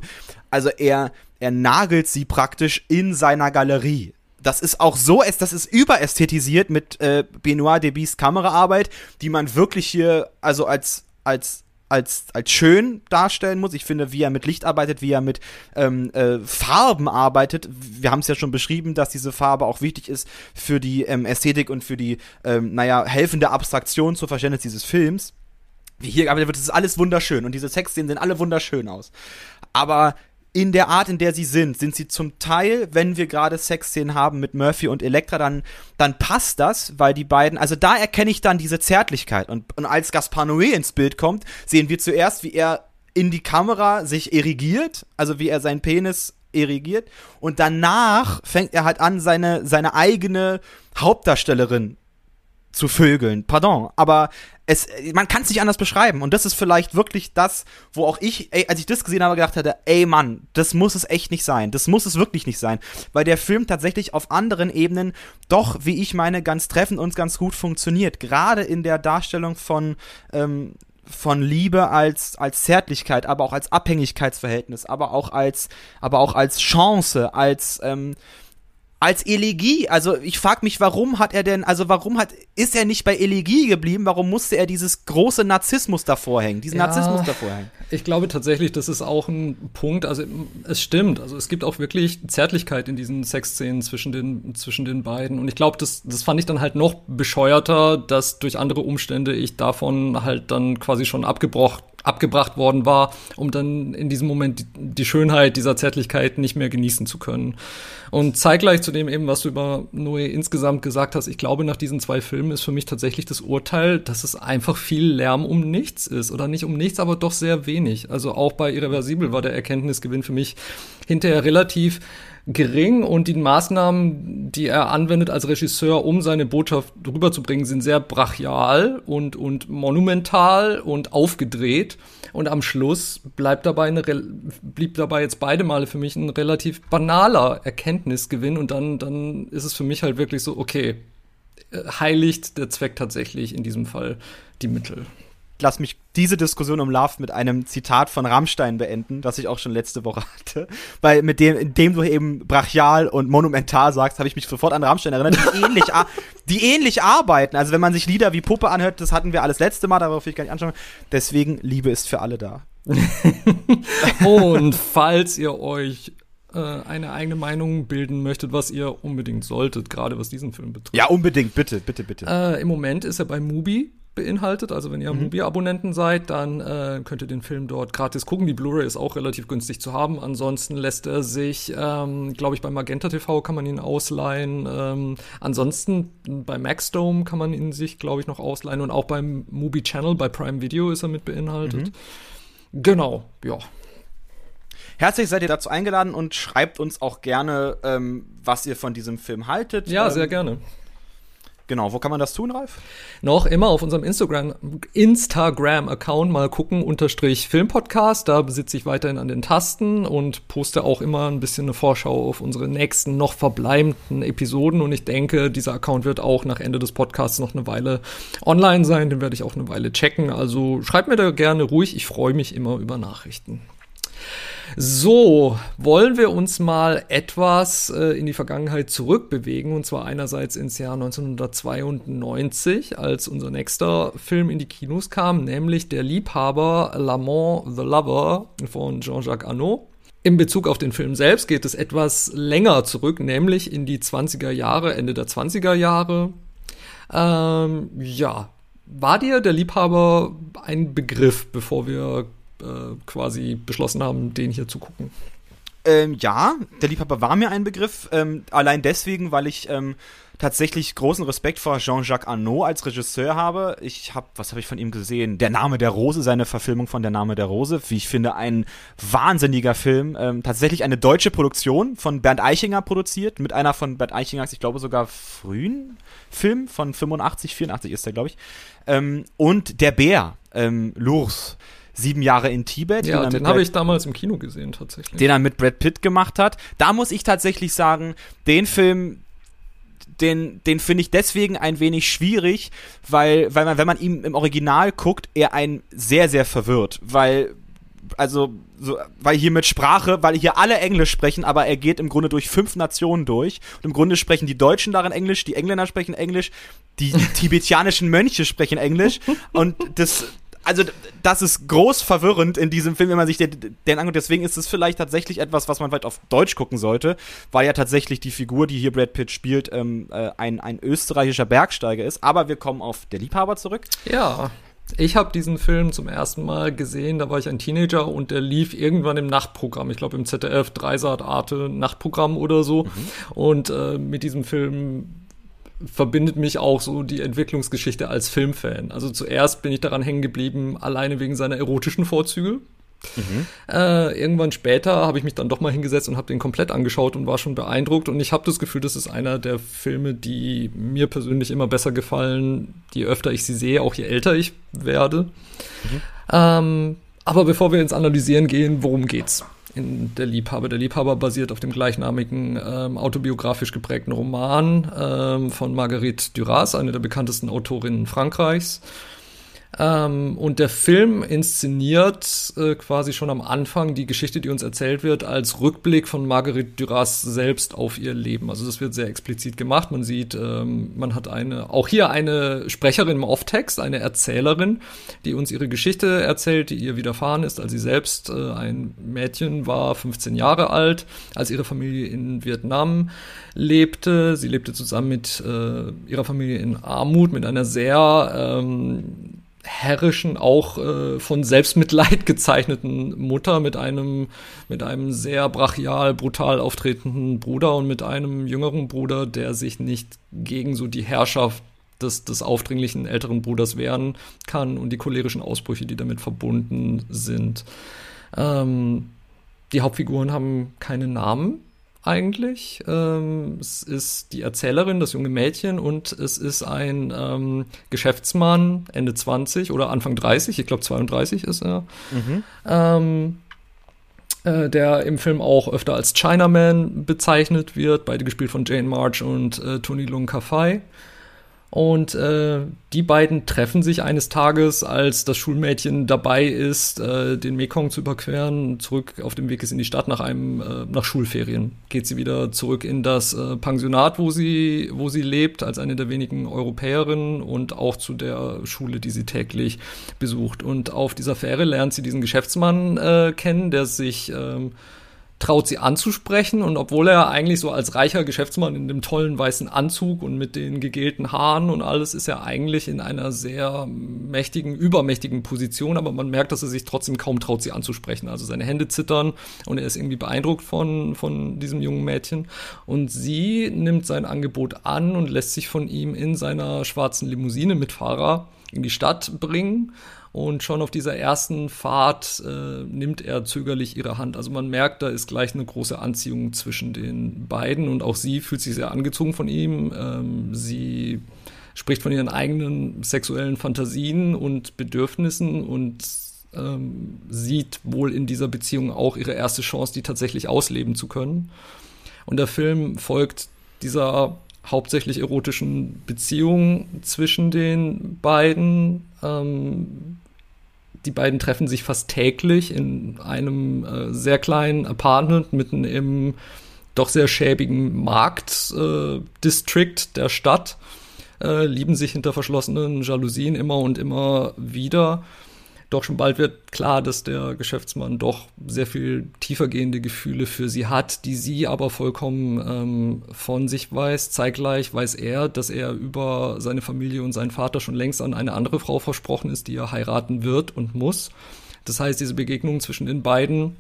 Also er, er nagelt sie praktisch in seiner Galerie das ist auch so, das ist überästhetisiert mit äh, Benoit Debys Kameraarbeit, die man wirklich hier also als als als, als schön darstellen muss. Ich finde, wie er mit Licht arbeitet, wie er mit ähm, äh, Farben arbeitet. Wir haben es ja schon beschrieben, dass diese Farbe auch wichtig ist für die ähm, Ästhetik und für die, ähm, naja, helfende Abstraktion zur Verständnis dieses Films. Wie hier gearbeitet wird, das ist alles wunderschön und diese Sexszenen sehen alle wunderschön aus. Aber in der Art, in der sie sind, sind sie zum Teil, wenn wir gerade Sexszenen haben mit Murphy und Elektra, dann, dann passt das, weil die beiden, also da erkenne ich dann diese Zärtlichkeit. Und, und als Gaspar Noé ins Bild kommt, sehen wir zuerst, wie er in die Kamera sich erigiert, also wie er seinen Penis erigiert. Und danach fängt er halt an, seine, seine eigene Hauptdarstellerin zu vögeln. Pardon, aber es, man kann es nicht anders beschreiben. Und das ist vielleicht wirklich das, wo auch ich, ey, als ich das gesehen habe, gedacht hatte, ey Mann, das muss es echt nicht sein. Das muss es wirklich nicht sein. Weil der Film tatsächlich auf anderen Ebenen doch, wie ich meine, ganz treffend und ganz gut funktioniert. Gerade in der Darstellung von, ähm, von Liebe als, als Zärtlichkeit, aber auch als Abhängigkeitsverhältnis, aber auch als, aber auch als Chance, als, ähm, als Elegie. Also ich frage mich, warum hat er denn, also warum hat, ist er nicht bei Elegie geblieben? Warum musste er dieses große Narzissmus davor hängen, diesen ja, Narzissmus davor hängen? Ich glaube tatsächlich, das ist auch ein Punkt. Also es stimmt. Also es gibt auch wirklich Zärtlichkeit in diesen Sexszenen zwischen den zwischen den beiden. Und ich glaube, das das fand ich dann halt noch bescheuerter, dass durch andere Umstände ich davon halt dann quasi schon abgebrochen abgebracht worden war, um dann in diesem Moment die, Schönheit dieser Zärtlichkeit nicht mehr genießen zu können. Und zeitgleich zu dem eben, was du über Noé insgesamt gesagt hast, ich glaube, nach diesen zwei Filmen ist für mich tatsächlich das Urteil, dass es einfach viel Lärm um nichts ist. Oder nicht um nichts, aber doch sehr wenig. Also auch bei Irreversibel war der Erkenntnisgewinn für mich hinterher relativ gering und die Maßnahmen, die er anwendet als Regisseur, um seine Botschaft rüberzubringen, sind sehr brachial und, und monumental und aufgedreht. Und am Schluss bleibt dabei eine, blieb dabei jetzt beide Male für mich ein relativ banaler Erkenntnisgewinn und dann, dann ist es für mich halt wirklich so, okay, äh, heiligt der Zweck tatsächlich in diesem Fall die Mittel lass mich diese Diskussion um Love mit einem Zitat von Rammstein beenden, das ich auch schon letzte Woche hatte. Weil mit dem, indem du eben brachial und monumental sagst, habe ich mich sofort an Rammstein erinnert, die ähnlich, die ähnlich arbeiten. Also wenn man sich Lieder wie Puppe anhört, das hatten wir alles letzte Mal, darauf will ich gar nicht anschauen. Deswegen, Liebe ist für alle da. und falls ihr euch äh, eine eigene Meinung bilden möchtet, was ihr unbedingt solltet, gerade was diesen Film betrifft. Ja, unbedingt, bitte, bitte, bitte. Äh, Im Moment ist er bei Mubi beinhaltet. Also wenn ihr mhm. Mubi-Abonnenten seid, dann äh, könnt ihr den Film dort gratis gucken. Die Blu-ray ist auch relativ günstig zu haben. Ansonsten lässt er sich, ähm, glaube ich, bei Magenta TV kann man ihn ausleihen. Ähm, ansonsten bei Maxdome kann man ihn sich, glaube ich, noch ausleihen. Und auch beim Mubi Channel, bei Prime Video ist er mit beinhaltet. Mhm. Genau, ja. Herzlich seid ihr dazu eingeladen und schreibt uns auch gerne, ähm, was ihr von diesem Film haltet. Ja, ähm, sehr gerne. Genau, wo kann man das tun, Ralf? Noch immer auf unserem Instagram, Instagram-Account mal gucken, unterstrich Filmpodcast. Da besitze ich weiterhin an den Tasten und poste auch immer ein bisschen eine Vorschau auf unsere nächsten noch verbleibenden Episoden. Und ich denke, dieser Account wird auch nach Ende des Podcasts noch eine Weile online sein. Den werde ich auch eine Weile checken. Also schreibt mir da gerne ruhig. Ich freue mich immer über Nachrichten. So, wollen wir uns mal etwas äh, in die Vergangenheit zurückbewegen und zwar einerseits ins Jahr 1992, als unser nächster Film in die Kinos kam, nämlich Der Liebhaber L'Amant the Lover von Jean-Jacques Arnaud. In Bezug auf den Film selbst geht es etwas länger zurück, nämlich in die 20er Jahre, Ende der 20er Jahre. Ähm, ja, war dir der Liebhaber ein Begriff, bevor wir äh, quasi beschlossen haben, den hier zu gucken. Ähm, ja, der Liebhaber war mir ein Begriff, ähm, allein deswegen, weil ich ähm, tatsächlich großen Respekt vor Jean-Jacques Arnaud als Regisseur habe. Ich habe, was habe ich von ihm gesehen? Der Name der Rose, seine Verfilmung von Der Name der Rose, wie ich finde, ein wahnsinniger Film. Ähm, tatsächlich eine deutsche Produktion von Bernd Eichinger produziert, mit einer von Bernd Eichingers, ich glaube sogar frühen Film von 85, 84 ist der, glaube ich. Ähm, und Der Bär, ähm, Lours sieben Jahre in Tibet. Ja, den, den habe ich damals im Kino gesehen, tatsächlich. Den er mit Brad Pitt gemacht hat. Da muss ich tatsächlich sagen, den Film, den, den finde ich deswegen ein wenig schwierig, weil, weil man, wenn man ihm im Original guckt, er einen sehr, sehr verwirrt, weil, also, so, weil hier mit Sprache, weil hier alle Englisch sprechen, aber er geht im Grunde durch fünf Nationen durch. Und im Grunde sprechen die Deutschen darin Englisch, die Engländer sprechen Englisch, die tibetianischen Mönche sprechen Englisch. Und das, also das ist groß verwirrend in diesem Film, wenn man sich den, den anguckt. Deswegen ist es vielleicht tatsächlich etwas, was man weit auf Deutsch gucken sollte, weil ja tatsächlich die Figur, die hier Brad Pitt spielt, ähm, äh, ein, ein österreichischer Bergsteiger ist. Aber wir kommen auf Der Liebhaber zurück. Ja. Ich habe diesen Film zum ersten Mal gesehen, da war ich ein Teenager und der lief irgendwann im Nachtprogramm. Ich glaube im ZDF, Dreisat, Arte, Nachtprogramm oder so. Mhm. Und äh, mit diesem Film verbindet mich auch so die Entwicklungsgeschichte als Filmfan. Also zuerst bin ich daran hängen geblieben, alleine wegen seiner erotischen Vorzüge. Mhm. Äh, irgendwann später habe ich mich dann doch mal hingesetzt und habe den komplett angeschaut und war schon beeindruckt. Und ich habe das Gefühl, das ist einer der Filme, die mir persönlich immer besser gefallen, je öfter ich sie sehe, auch je älter ich werde. Mhm. Ähm, aber bevor wir ins Analysieren gehen, worum geht's? In Der Liebhaber. Der Liebhaber basiert auf dem gleichnamigen ähm, autobiografisch geprägten Roman ähm, von Marguerite Duras, eine der bekanntesten Autorinnen Frankreichs. Ähm, und der Film inszeniert äh, quasi schon am Anfang die Geschichte, die uns erzählt wird, als Rückblick von Marguerite Duras selbst auf ihr Leben. Also das wird sehr explizit gemacht. Man sieht, ähm, man hat eine, auch hier eine Sprecherin im Off-Text, eine Erzählerin, die uns ihre Geschichte erzählt, die ihr widerfahren ist, als sie selbst äh, ein Mädchen war, 15 Jahre alt, als ihre Familie in Vietnam lebte. Sie lebte zusammen mit äh, ihrer Familie in Armut, mit einer sehr ähm, herrischen, auch äh, von Selbstmitleid gezeichneten Mutter mit einem, mit einem sehr brachial, brutal auftretenden Bruder und mit einem jüngeren Bruder, der sich nicht gegen so die Herrschaft des, des aufdringlichen älteren Bruders wehren kann und die cholerischen Ausbrüche, die damit verbunden sind. Ähm, die Hauptfiguren haben keine Namen eigentlich. Ähm, es ist die Erzählerin, das junge Mädchen, und es ist ein ähm, Geschäftsmann, Ende 20 oder Anfang 30, ich glaube 32 ist er, mhm. ähm, äh, der im Film auch öfter als Chinaman bezeichnet wird, beide gespielt von Jane March und äh, Tony Lung Kafai. Und äh, die beiden treffen sich eines Tages, als das Schulmädchen dabei ist, äh, den Mekong zu überqueren, zurück auf dem Weg ist in die Stadt nach einem äh, nach Schulferien. Geht sie wieder zurück in das äh, Pensionat, wo sie wo sie lebt, als eine der wenigen Europäerinnen und auch zu der Schule, die sie täglich besucht. Und auf dieser Fähre lernt sie diesen Geschäftsmann äh, kennen, der sich ähm, traut sie anzusprechen. Und obwohl er eigentlich so als reicher Geschäftsmann in dem tollen weißen Anzug und mit den gegelten Haaren und alles ist er eigentlich in einer sehr mächtigen, übermächtigen Position, aber man merkt, dass er sich trotzdem kaum traut, sie anzusprechen. Also seine Hände zittern und er ist irgendwie beeindruckt von, von diesem jungen Mädchen. Und sie nimmt sein Angebot an und lässt sich von ihm in seiner schwarzen Limousine mit Fahrer in die Stadt bringen und schon auf dieser ersten Fahrt äh, nimmt er zögerlich ihre Hand. Also man merkt, da ist gleich eine große Anziehung zwischen den beiden und auch sie fühlt sich sehr angezogen von ihm. Ähm, sie spricht von ihren eigenen sexuellen Fantasien und Bedürfnissen und ähm, sieht wohl in dieser Beziehung auch ihre erste Chance, die tatsächlich ausleben zu können. Und der Film folgt dieser hauptsächlich erotischen Beziehung zwischen den beiden. Ähm, die beiden treffen sich fast täglich in einem äh, sehr kleinen Apartment mitten im doch sehr schäbigen Marktdistrikt äh, der Stadt, äh, lieben sich hinter verschlossenen Jalousien immer und immer wieder doch schon bald wird klar, dass der Geschäftsmann doch sehr viel tiefergehende Gefühle für sie hat, die sie aber vollkommen ähm, von sich weiß. Zeitgleich weiß er, dass er über seine Familie und seinen Vater schon längst an eine andere Frau versprochen ist, die er heiraten wird und muss. Das heißt, diese Begegnung zwischen den beiden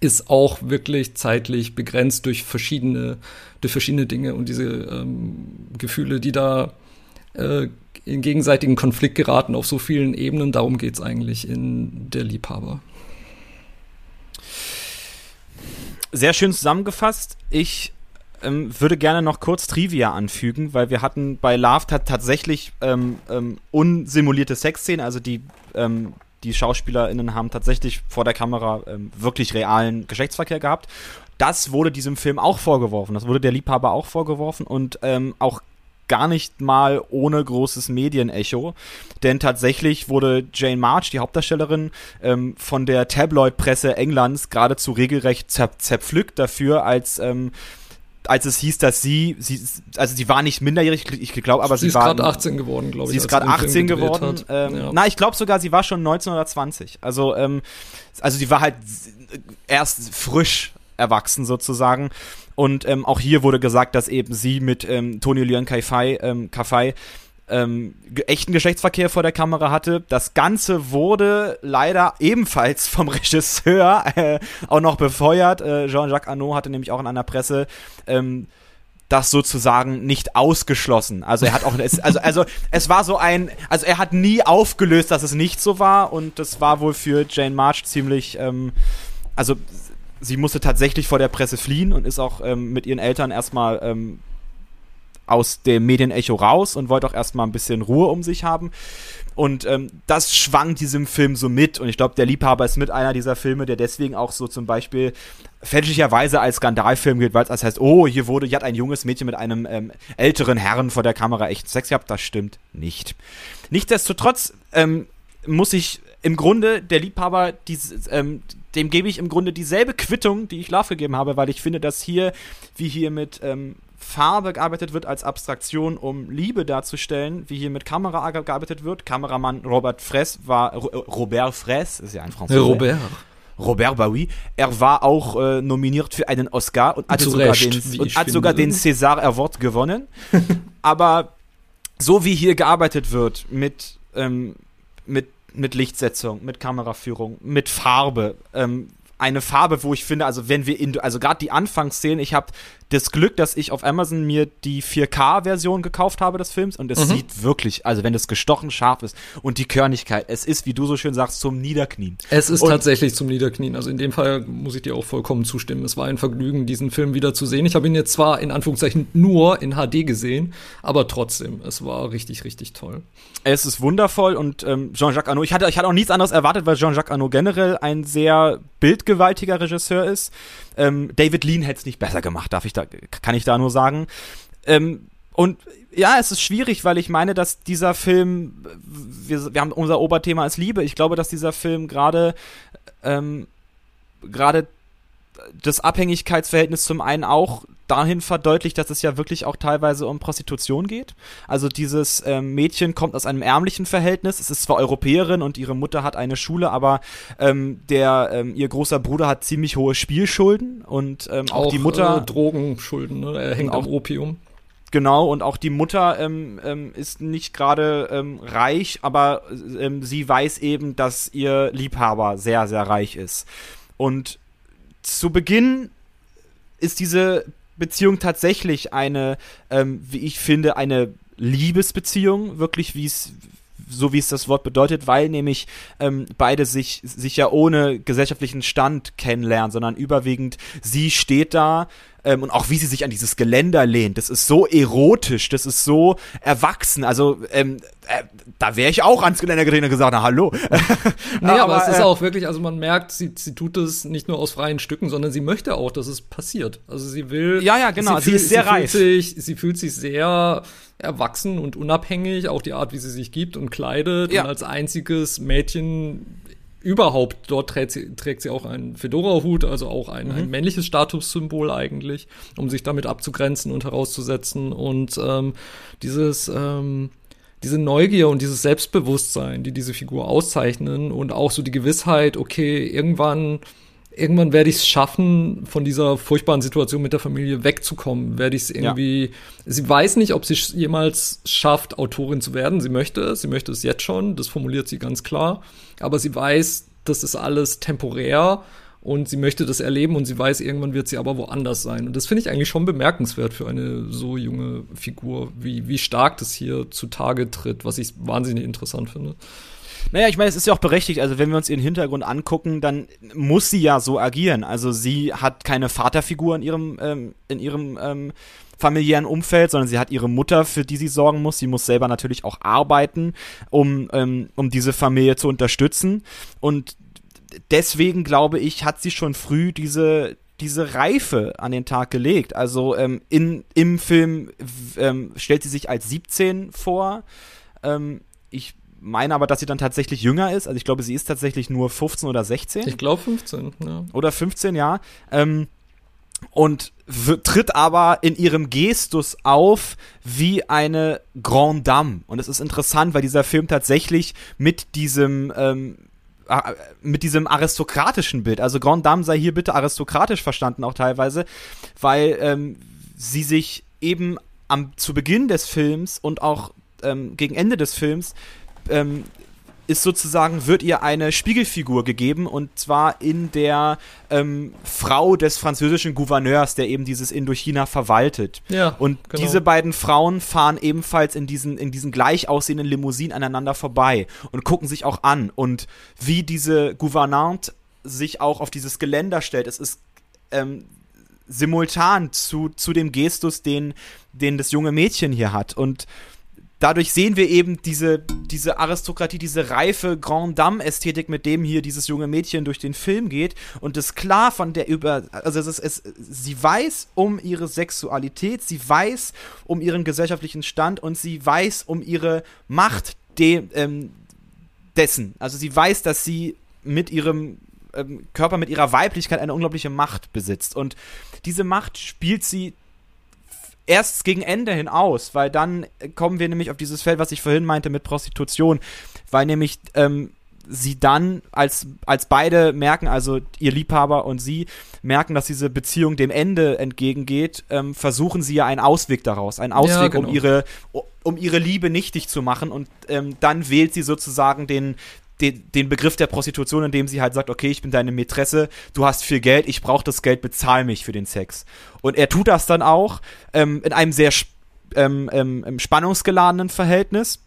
ist auch wirklich zeitlich begrenzt durch verschiedene, durch verschiedene Dinge und diese ähm, Gefühle, die da äh, in gegenseitigen Konflikt geraten auf so vielen Ebenen. Darum geht es eigentlich in Der Liebhaber. Sehr schön zusammengefasst. Ich ähm, würde gerne noch kurz Trivia anfügen, weil wir hatten bei Love tatsächlich ähm, ähm, unsimulierte Sexszenen, also die, ähm, die SchauspielerInnen haben tatsächlich vor der Kamera ähm, wirklich realen Geschlechtsverkehr gehabt. Das wurde diesem Film auch vorgeworfen. Das wurde der Liebhaber auch vorgeworfen und ähm, auch gar nicht mal ohne großes Medienecho. Denn tatsächlich wurde Jane March, die Hauptdarstellerin, ähm, von der Tabloid-Presse Englands geradezu regelrecht zer zerpflückt dafür, als ähm, als es hieß, dass sie, sie, also sie war nicht minderjährig, ich glaube, aber sie, sie war gerade 18 geworden, glaube ich. Sie ist gerade 18 geworden. Ähm, ja. Na, ich glaube sogar, sie war schon 19 oder 20. Also, ähm, also sie war halt erst frisch erwachsen sozusagen. Und ähm, auch hier wurde gesagt, dass eben sie mit ähm, Tony Leon Kaifai, ähm, Kaifai ähm, echten Geschlechtsverkehr vor der Kamera hatte. Das Ganze wurde leider ebenfalls vom Regisseur äh, auch noch befeuert. Äh, Jean-Jacques Arnaud hatte nämlich auch in einer Presse ähm, das sozusagen nicht ausgeschlossen. Also er hat auch, also, also es war so ein, also er hat nie aufgelöst, dass es nicht so war und das war wohl für Jane March ziemlich, ähm, also sie musste tatsächlich vor der Presse fliehen und ist auch ähm, mit ihren Eltern erstmal ähm, aus dem Medienecho raus und wollte auch erstmal ein bisschen Ruhe um sich haben. Und ähm, das schwang diesem Film so mit. Und ich glaube, der Liebhaber ist mit einer dieser Filme, der deswegen auch so zum Beispiel fälschlicherweise als Skandalfilm gilt, weil es das heißt, oh, hier wurde, hier hat ein junges Mädchen mit einem ähm, älteren Herrn vor der Kamera echt Sex gehabt. Das stimmt nicht. Nichtsdestotrotz ähm, muss ich im Grunde der Liebhaber, dieses, ähm, dem gebe ich im Grunde dieselbe Quittung, die ich Love gegeben habe, weil ich finde, dass hier, wie hier mit ähm, Farbe gearbeitet wird als Abstraktion, um Liebe darzustellen, wie hier mit Kamera gearbeitet wird. Kameramann Robert Fraisse war, Robert Fraisse, ist ja ein Franzose. Robert. Robert Baui. Er war auch äh, nominiert für einen Oscar und hat sogar, den, und hat sogar den César Award gewonnen. Aber so wie hier gearbeitet wird mit, ähm, mit mit Lichtsetzung, mit Kameraführung, mit Farbe. Ähm, eine Farbe, wo ich finde, also wenn wir in, also gerade die Anfangsszenen, ich habe das Glück, dass ich auf Amazon mir die 4K-Version gekauft habe des Films und es mhm. sieht wirklich, also wenn es gestochen scharf ist und die Körnigkeit, es ist, wie du so schön sagst, zum Niederknien. Es ist und tatsächlich zum Niederknien. Also in dem Fall muss ich dir auch vollkommen zustimmen. Es war ein Vergnügen, diesen Film wieder zu sehen. Ich habe ihn jetzt zwar in Anführungszeichen nur in HD gesehen, aber trotzdem, es war richtig, richtig toll. Es ist wundervoll und ähm, Jean-Jacques Arnaud, ich hatte, ich hatte auch nichts anderes erwartet, weil Jean-Jacques Arnaud generell ein sehr bildgewaltiger Regisseur ist. Ähm, David Lean hätte es nicht besser gemacht, darf ich da, kann ich da nur sagen. Ähm, und ja, es ist schwierig, weil ich meine, dass dieser Film, wir, wir haben unser Oberthema ist Liebe. Ich glaube, dass dieser Film gerade ähm, gerade das Abhängigkeitsverhältnis zum einen auch dahin verdeutlicht, dass es ja wirklich auch teilweise um Prostitution geht. Also dieses ähm, Mädchen kommt aus einem ärmlichen Verhältnis. Es ist zwar Europäerin und ihre Mutter hat eine Schule, aber ähm, der ähm, ihr großer Bruder hat ziemlich hohe Spielschulden und ähm, auch, auch, die Mutter äh, Drogenschulden. Ne? Er hängt am Opium. Genau, und auch die Mutter ähm, ähm, ist nicht gerade ähm, reich, aber ähm, sie weiß eben, dass ihr Liebhaber sehr, sehr reich ist. Und zu Beginn ist diese Beziehung tatsächlich eine, ähm, wie ich finde, eine Liebesbeziehung, wirklich wie es so wie es das Wort bedeutet, weil nämlich ähm, beide sich, sich ja ohne gesellschaftlichen Stand kennenlernen, sondern überwiegend sie steht da ähm, und auch wie sie sich an dieses Geländer lehnt, das ist so erotisch, das ist so erwachsen. Also ähm, äh, da wäre ich auch ans Geländer getreten und gesagt, na hallo. nee, aber, aber, es ist äh, auch wirklich, also man merkt, sie, sie tut es nicht nur aus freien Stücken, sondern sie möchte auch, dass es passiert. Also sie will. Ja, ja, genau. Sie, sie ist sehr sie reif. Fühlt sich, sie fühlt sich sehr erwachsen und unabhängig, auch die Art, wie sie sich gibt und kleidet. Ja. Und als einziges Mädchen überhaupt, dort trägt sie, trägt sie auch einen Fedora-Hut, also auch ein, mhm. ein männliches Statussymbol eigentlich, um sich damit abzugrenzen und herauszusetzen. Und ähm, dieses, ähm, diese Neugier und dieses Selbstbewusstsein, die diese Figur auszeichnen und auch so die Gewissheit, okay, irgendwann irgendwann werde ich es schaffen, von dieser furchtbaren Situation mit der Familie wegzukommen. Werde ich es irgendwie. Ja. Sie weiß nicht, ob sie jemals schafft, Autorin zu werden. Sie möchte es. Sie möchte es jetzt schon. Das formuliert sie ganz klar. Aber sie weiß, das ist alles temporär und sie möchte das erleben und sie weiß, irgendwann wird sie aber woanders sein. Und das finde ich eigentlich schon bemerkenswert für eine so junge Figur, wie, wie stark das hier zutage tritt, was ich wahnsinnig interessant finde. Naja, ich meine, es ist ja auch berechtigt. Also, wenn wir uns ihren Hintergrund angucken, dann muss sie ja so agieren. Also, sie hat keine Vaterfigur in ihrem, ähm, in ihrem ähm, familiären Umfeld, sondern sie hat ihre Mutter, für die sie sorgen muss. Sie muss selber natürlich auch arbeiten, um, ähm, um diese Familie zu unterstützen. Und deswegen glaube ich, hat sie schon früh diese, diese Reife an den Tag gelegt. Also ähm, in, im Film ähm, stellt sie sich als 17 vor. Ähm, ich meine aber, dass sie dann tatsächlich jünger ist. Also ich glaube, sie ist tatsächlich nur 15 oder 16. Ich glaube 15, ja. Oder 15, ja. Ähm, und tritt aber in ihrem Gestus auf wie eine Grande Dame. Und es ist interessant, weil dieser Film tatsächlich mit diesem ähm, mit diesem aristokratischen Bild, also Grande Dame sei hier bitte aristokratisch verstanden auch teilweise, weil ähm, sie sich eben am zu Beginn des Films und auch ähm, gegen Ende des Films ähm, ist sozusagen, wird ihr eine Spiegelfigur gegeben und zwar in der ähm, Frau des französischen Gouverneurs, der eben dieses Indochina verwaltet. Ja, und genau. diese beiden Frauen fahren ebenfalls in diesen, in diesen gleich aussehenden Limousinen aneinander vorbei und gucken sich auch an und wie diese Gouvernante sich auch auf dieses Geländer stellt. Es ist ähm, simultan zu, zu dem Gestus, den, den das junge Mädchen hier hat. Und dadurch sehen wir eben diese, diese Aristokratie, diese reife Grand Dame-Ästhetik, mit dem hier dieses junge Mädchen durch den Film geht. Und das klar von der über, also es ist, es, sie weiß um ihre Sexualität, sie weiß um ihren gesellschaftlichen Stand und sie weiß um ihre Macht de, ähm, dessen. Also sie weiß, dass sie mit ihrem ähm, Körper, mit ihrer Weiblichkeit eine unglaubliche Macht besitzt. Und diese Macht spielt sie erst gegen Ende hin aus, weil dann kommen wir nämlich auf dieses Feld, was ich vorhin meinte mit Prostitution, weil nämlich ähm, sie dann, als, als beide merken, also ihr Liebhaber und sie merken, dass diese Beziehung dem Ende entgegengeht, ähm, versuchen sie ja einen Ausweg daraus, einen Ausweg, ja, genau. um ihre um ihre Liebe nichtig zu machen und ähm, dann wählt sie sozusagen den den, den Begriff der Prostitution, indem sie halt sagt, okay, ich bin deine Mätresse, du hast viel Geld, ich brauche das Geld, bezahl mich für den Sex. Und er tut das dann auch ähm, in einem sehr ähm, ähm, spannungsgeladenen Verhältnis.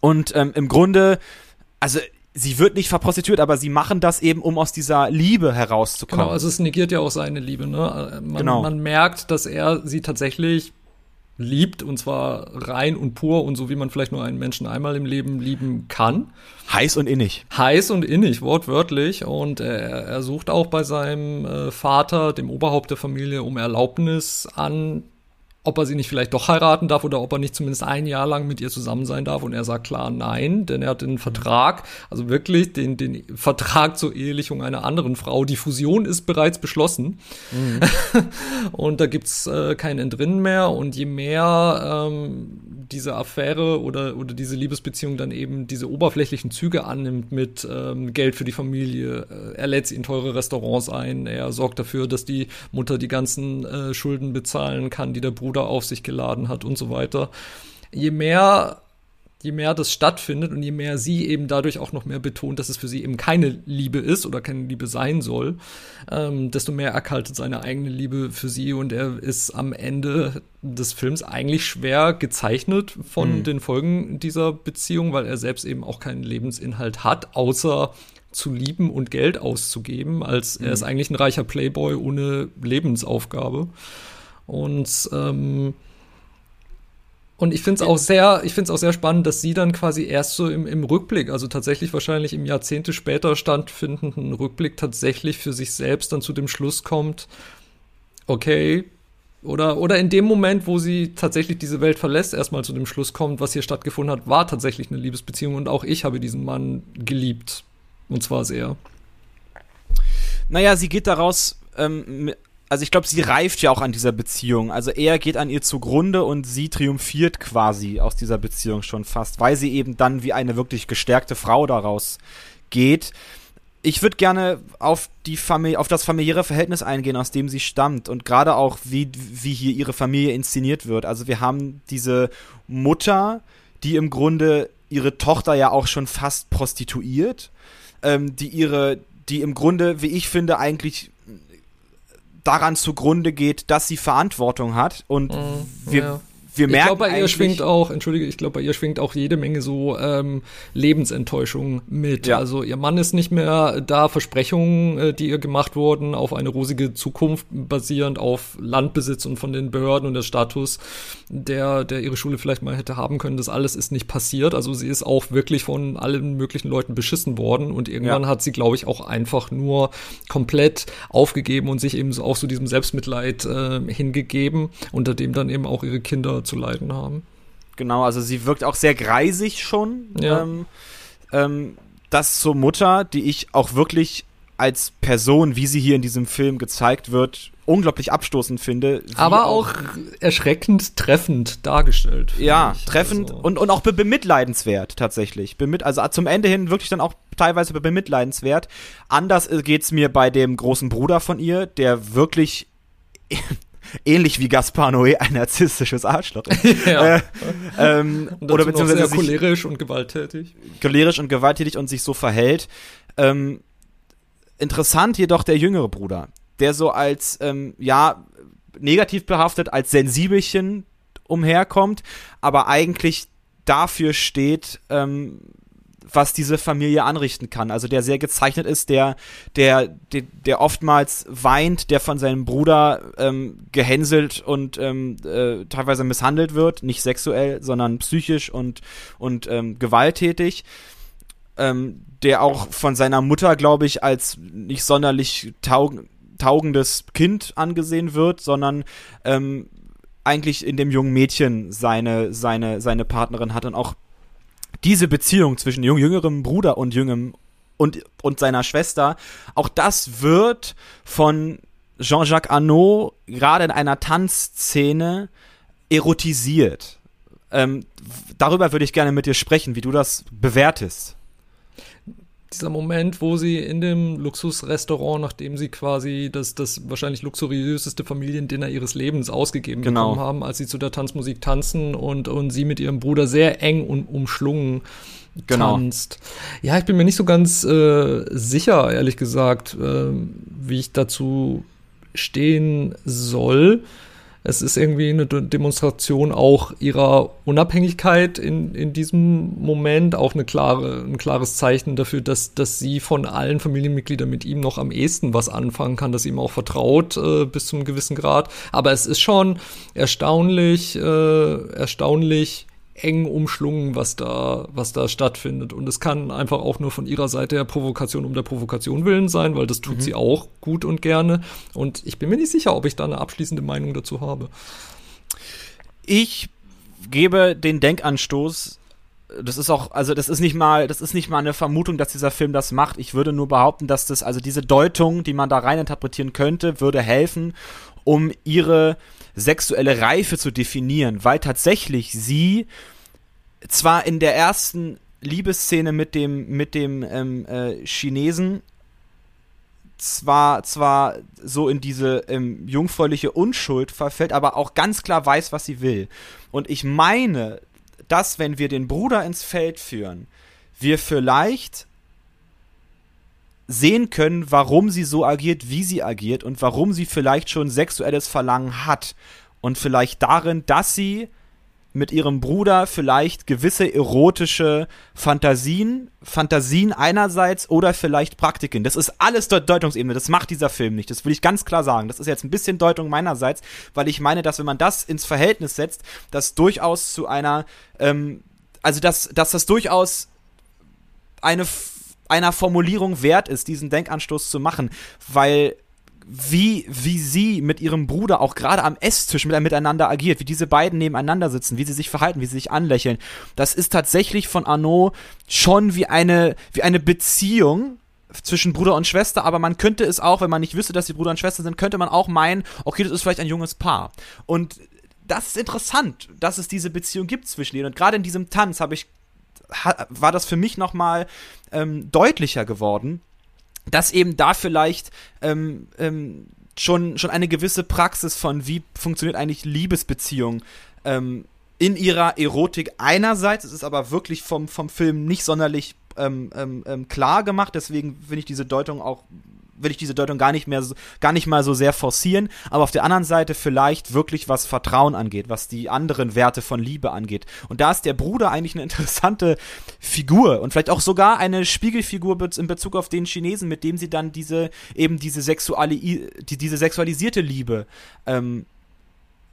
Und ähm, im Grunde, also sie wird nicht verprostituiert, aber sie machen das eben, um aus dieser Liebe herauszukommen. Genau, also es negiert ja auch seine Liebe, ne? Man, genau. man merkt, dass er sie tatsächlich liebt und zwar rein und pur und so wie man vielleicht nur einen Menschen einmal im Leben lieben kann. Heiß und innig. Heiß und innig, wortwörtlich. Und er, er sucht auch bei seinem äh, Vater, dem Oberhaupt der Familie, um Erlaubnis an, ob er sie nicht vielleicht doch heiraten darf oder ob er nicht zumindest ein Jahr lang mit ihr zusammen sein darf. Und er sagt klar nein, denn er hat den Vertrag, also wirklich den, den Vertrag zur Ehelichung einer anderen Frau. Die Fusion ist bereits beschlossen. Mhm. und da gibt's äh, kein Entrinnen mehr. Und je mehr ähm, diese Affäre oder, oder diese Liebesbeziehung dann eben diese oberflächlichen Züge annimmt mit ähm, Geld für die Familie, äh, er lädt sie in teure Restaurants ein, er sorgt dafür, dass die Mutter die ganzen äh, Schulden bezahlen kann, die der Bruder Bruder auf sich geladen hat und so weiter. Je mehr je mehr das stattfindet und je mehr sie eben dadurch auch noch mehr betont, dass es für sie eben keine Liebe ist oder keine Liebe sein soll, ähm, desto mehr erkaltet seine eigene Liebe für sie und er ist am Ende des Films eigentlich schwer gezeichnet von mhm. den Folgen dieser Beziehung, weil er selbst eben auch keinen Lebensinhalt hat, außer zu lieben und Geld auszugeben, als mhm. er ist eigentlich ein reicher Playboy ohne Lebensaufgabe. Und ähm, und ich finde es auch sehr, ich finde auch sehr spannend, dass sie dann quasi erst so im, im Rückblick, also tatsächlich wahrscheinlich im Jahrzehnte später stattfindenden Rückblick tatsächlich für sich selbst dann zu dem Schluss kommt, okay, oder, oder in dem Moment, wo sie tatsächlich diese Welt verlässt, erstmal zu dem Schluss kommt, was hier stattgefunden hat, war tatsächlich eine Liebesbeziehung und auch ich habe diesen Mann geliebt. Und zwar sehr. Naja, sie geht daraus ähm, also ich glaube, sie reift ja auch an dieser Beziehung. Also er geht an ihr zugrunde und sie triumphiert quasi aus dieser Beziehung schon fast, weil sie eben dann wie eine wirklich gestärkte Frau daraus geht. Ich würde gerne auf die Familie, auf das familiäre Verhältnis eingehen, aus dem sie stammt und gerade auch wie wie hier ihre Familie inszeniert wird. Also wir haben diese Mutter, die im Grunde ihre Tochter ja auch schon fast prostituiert, ähm, die ihre, die im Grunde, wie ich finde, eigentlich daran zugrunde geht, dass sie Verantwortung hat. Und mhm, wir, ja wir merken. Ich glaube, bei ihr schwingt auch, entschuldige, ich glaube, bei ihr schwingt auch jede Menge so ähm, Lebensenttäuschung mit. Ja. Also ihr Mann ist nicht mehr da, Versprechungen, äh, die ihr gemacht wurden, auf eine rosige Zukunft basierend auf Landbesitz und von den Behörden und der Status, der, der ihre Schule vielleicht mal hätte haben können. Das alles ist nicht passiert. Also sie ist auch wirklich von allen möglichen Leuten beschissen worden und irgendwann ja. hat sie, glaube ich, auch einfach nur komplett aufgegeben und sich eben so auch so diesem Selbstmitleid äh, hingegeben, unter dem dann eben auch ihre Kinder zu leiden haben. Genau, also sie wirkt auch sehr greisig schon. Ja. Ähm, ähm, das zur Mutter, die ich auch wirklich als Person, wie sie hier in diesem Film gezeigt wird, unglaublich abstoßend finde. Aber auch, auch, erschreckend treffend dargestellt. Ja, treffend also. und, und auch be bemitleidenswert tatsächlich. Bemit also zum Ende hin wirklich dann auch teilweise bemitleidenswert. Anders geht's mir bei dem großen Bruder von ihr, der wirklich ähnlich wie Gaspar Noé ein narzisstisches Arschloch ist. ja. äh, ähm, oder beziehungsweise sehr cholerisch und gewalttätig. Cholerisch und gewalttätig und sich so verhält. Ähm, interessant jedoch der jüngere Bruder, der so als, ähm, ja, negativ behaftet, als Sensibelchen umherkommt, aber eigentlich dafür steht, ähm, was diese Familie anrichten kann. Also der sehr gezeichnet ist, der, der, der, der oftmals weint, der von seinem Bruder ähm, gehänselt und ähm, äh, teilweise misshandelt wird, nicht sexuell, sondern psychisch und, und ähm, gewalttätig. Ähm, der auch von seiner Mutter, glaube ich, als nicht sonderlich taug taugendes Kind angesehen wird, sondern ähm, eigentlich in dem jungen Mädchen seine, seine, seine Partnerin hat und auch diese Beziehung zwischen jüngerem Bruder und jüngem und, und seiner Schwester, auch das wird von Jean-Jacques Arnaud gerade in einer Tanzszene erotisiert. Ähm, darüber würde ich gerne mit dir sprechen, wie du das bewertest dieser Moment, wo sie in dem Luxusrestaurant, nachdem sie quasi das, das wahrscheinlich luxuriöseste Familiendinner ihres Lebens ausgegeben genau. bekommen haben, als sie zu der Tanzmusik tanzen und, und sie mit ihrem Bruder sehr eng und umschlungen genau. tanzt. Ja, ich bin mir nicht so ganz äh, sicher, ehrlich gesagt, äh, wie ich dazu stehen soll es ist irgendwie eine Demonstration auch ihrer Unabhängigkeit in, in diesem Moment, auch eine klare, ein klares Zeichen dafür, dass, dass sie von allen Familienmitgliedern mit ihm noch am ehesten was anfangen kann, dass ihm auch vertraut äh, bis zu einem gewissen Grad. Aber es ist schon erstaunlich, äh, erstaunlich eng umschlungen, was da, was da stattfindet. Und es kann einfach auch nur von ihrer Seite her Provokation um der Provokation willen sein, weil das tut mhm. sie auch gut und gerne. Und ich bin mir nicht sicher, ob ich da eine abschließende Meinung dazu habe. Ich gebe den Denkanstoß, das ist auch, also das ist nicht mal, das ist nicht mal eine Vermutung, dass dieser Film das macht. Ich würde nur behaupten, dass das, also diese Deutung, die man da rein interpretieren könnte, würde helfen, um ihre sexuelle Reife zu definieren, weil tatsächlich sie zwar in der ersten Liebesszene mit dem, mit dem ähm, äh, Chinesen zwar, zwar so in diese ähm, jungfräuliche Unschuld verfällt, aber auch ganz klar weiß, was sie will. Und ich meine, dass wenn wir den Bruder ins Feld führen, wir vielleicht sehen können, warum sie so agiert, wie sie agiert und warum sie vielleicht schon sexuelles Verlangen hat. Und vielleicht darin, dass sie mit ihrem Bruder vielleicht gewisse erotische Fantasien, Fantasien einerseits oder vielleicht Praktiken. Das ist alles De Deutungsebene. Das macht dieser Film nicht. Das will ich ganz klar sagen. Das ist jetzt ein bisschen Deutung meinerseits, weil ich meine, dass wenn man das ins Verhältnis setzt, das durchaus zu einer, ähm, also dass, dass das durchaus eine einer Formulierung wert ist, diesen Denkanstoß zu machen, weil wie, wie sie mit ihrem Bruder auch gerade am Esstisch mit, miteinander agiert, wie diese beiden nebeneinander sitzen, wie sie sich verhalten, wie sie sich anlächeln. Das ist tatsächlich von Arnaud schon wie eine, wie eine Beziehung zwischen Bruder und Schwester, aber man könnte es auch, wenn man nicht wüsste, dass sie Bruder und Schwester sind, könnte man auch meinen, okay, das ist vielleicht ein junges Paar. Und das ist interessant, dass es diese Beziehung gibt zwischen ihnen. Und gerade in diesem Tanz habe ich, war das für mich nochmal ähm, deutlicher geworden dass eben da vielleicht ähm, ähm, schon, schon eine gewisse Praxis von, wie funktioniert eigentlich Liebesbeziehung ähm, in ihrer Erotik einerseits, es ist aber wirklich vom, vom Film nicht sonderlich ähm, ähm, ähm, klar gemacht, deswegen finde ich diese Deutung auch will ich diese Deutung gar nicht mehr so, gar nicht mal so sehr forcieren, aber auf der anderen Seite vielleicht wirklich was Vertrauen angeht, was die anderen Werte von Liebe angeht. Und da ist der Bruder eigentlich eine interessante Figur und vielleicht auch sogar eine Spiegelfigur in Bezug auf den Chinesen, mit dem sie dann diese eben diese sexuali die, diese sexualisierte Liebe ähm,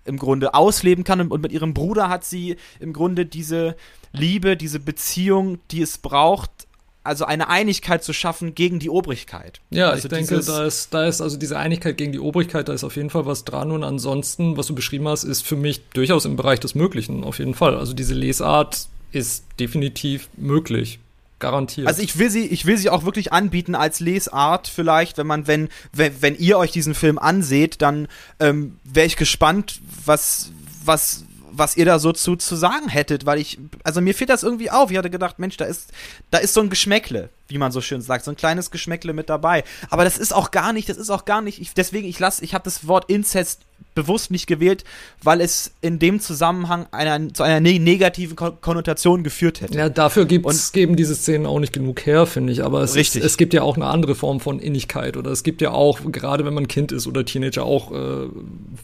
im Grunde ausleben kann und mit ihrem Bruder hat sie im Grunde diese Liebe, diese Beziehung, die es braucht, also eine Einigkeit zu schaffen gegen die Obrigkeit. Ja, also ich denke, da ist, da ist also diese Einigkeit gegen die Obrigkeit, da ist auf jeden Fall was dran und ansonsten, was du beschrieben hast, ist für mich durchaus im Bereich des Möglichen, auf jeden Fall. Also diese Lesart ist definitiv möglich. Garantiert. Also ich will sie, ich will sie auch wirklich anbieten als Lesart vielleicht, wenn man, wenn, wenn, wenn ihr euch diesen Film anseht, dann ähm, wäre ich gespannt, was, was, was ihr da so zu, zu sagen hättet, weil ich, also mir fehlt das irgendwie auf. Ich hatte gedacht, Mensch, da ist, da ist so ein Geschmäckle, wie man so schön sagt, so ein kleines Geschmäckle mit dabei. Aber das ist auch gar nicht, das ist auch gar nicht, ich, deswegen, ich lasse, ich habe das Wort Inzest bewusst nicht gewählt, weil es in dem Zusammenhang einer, zu einer ne negativen Konnotation geführt hätte. Ja, dafür gibt's, geben diese Szenen auch nicht genug her, finde ich. Aber es, richtig. Ist, es gibt ja auch eine andere Form von Innigkeit oder es gibt ja auch, gerade wenn man Kind ist oder Teenager, auch äh,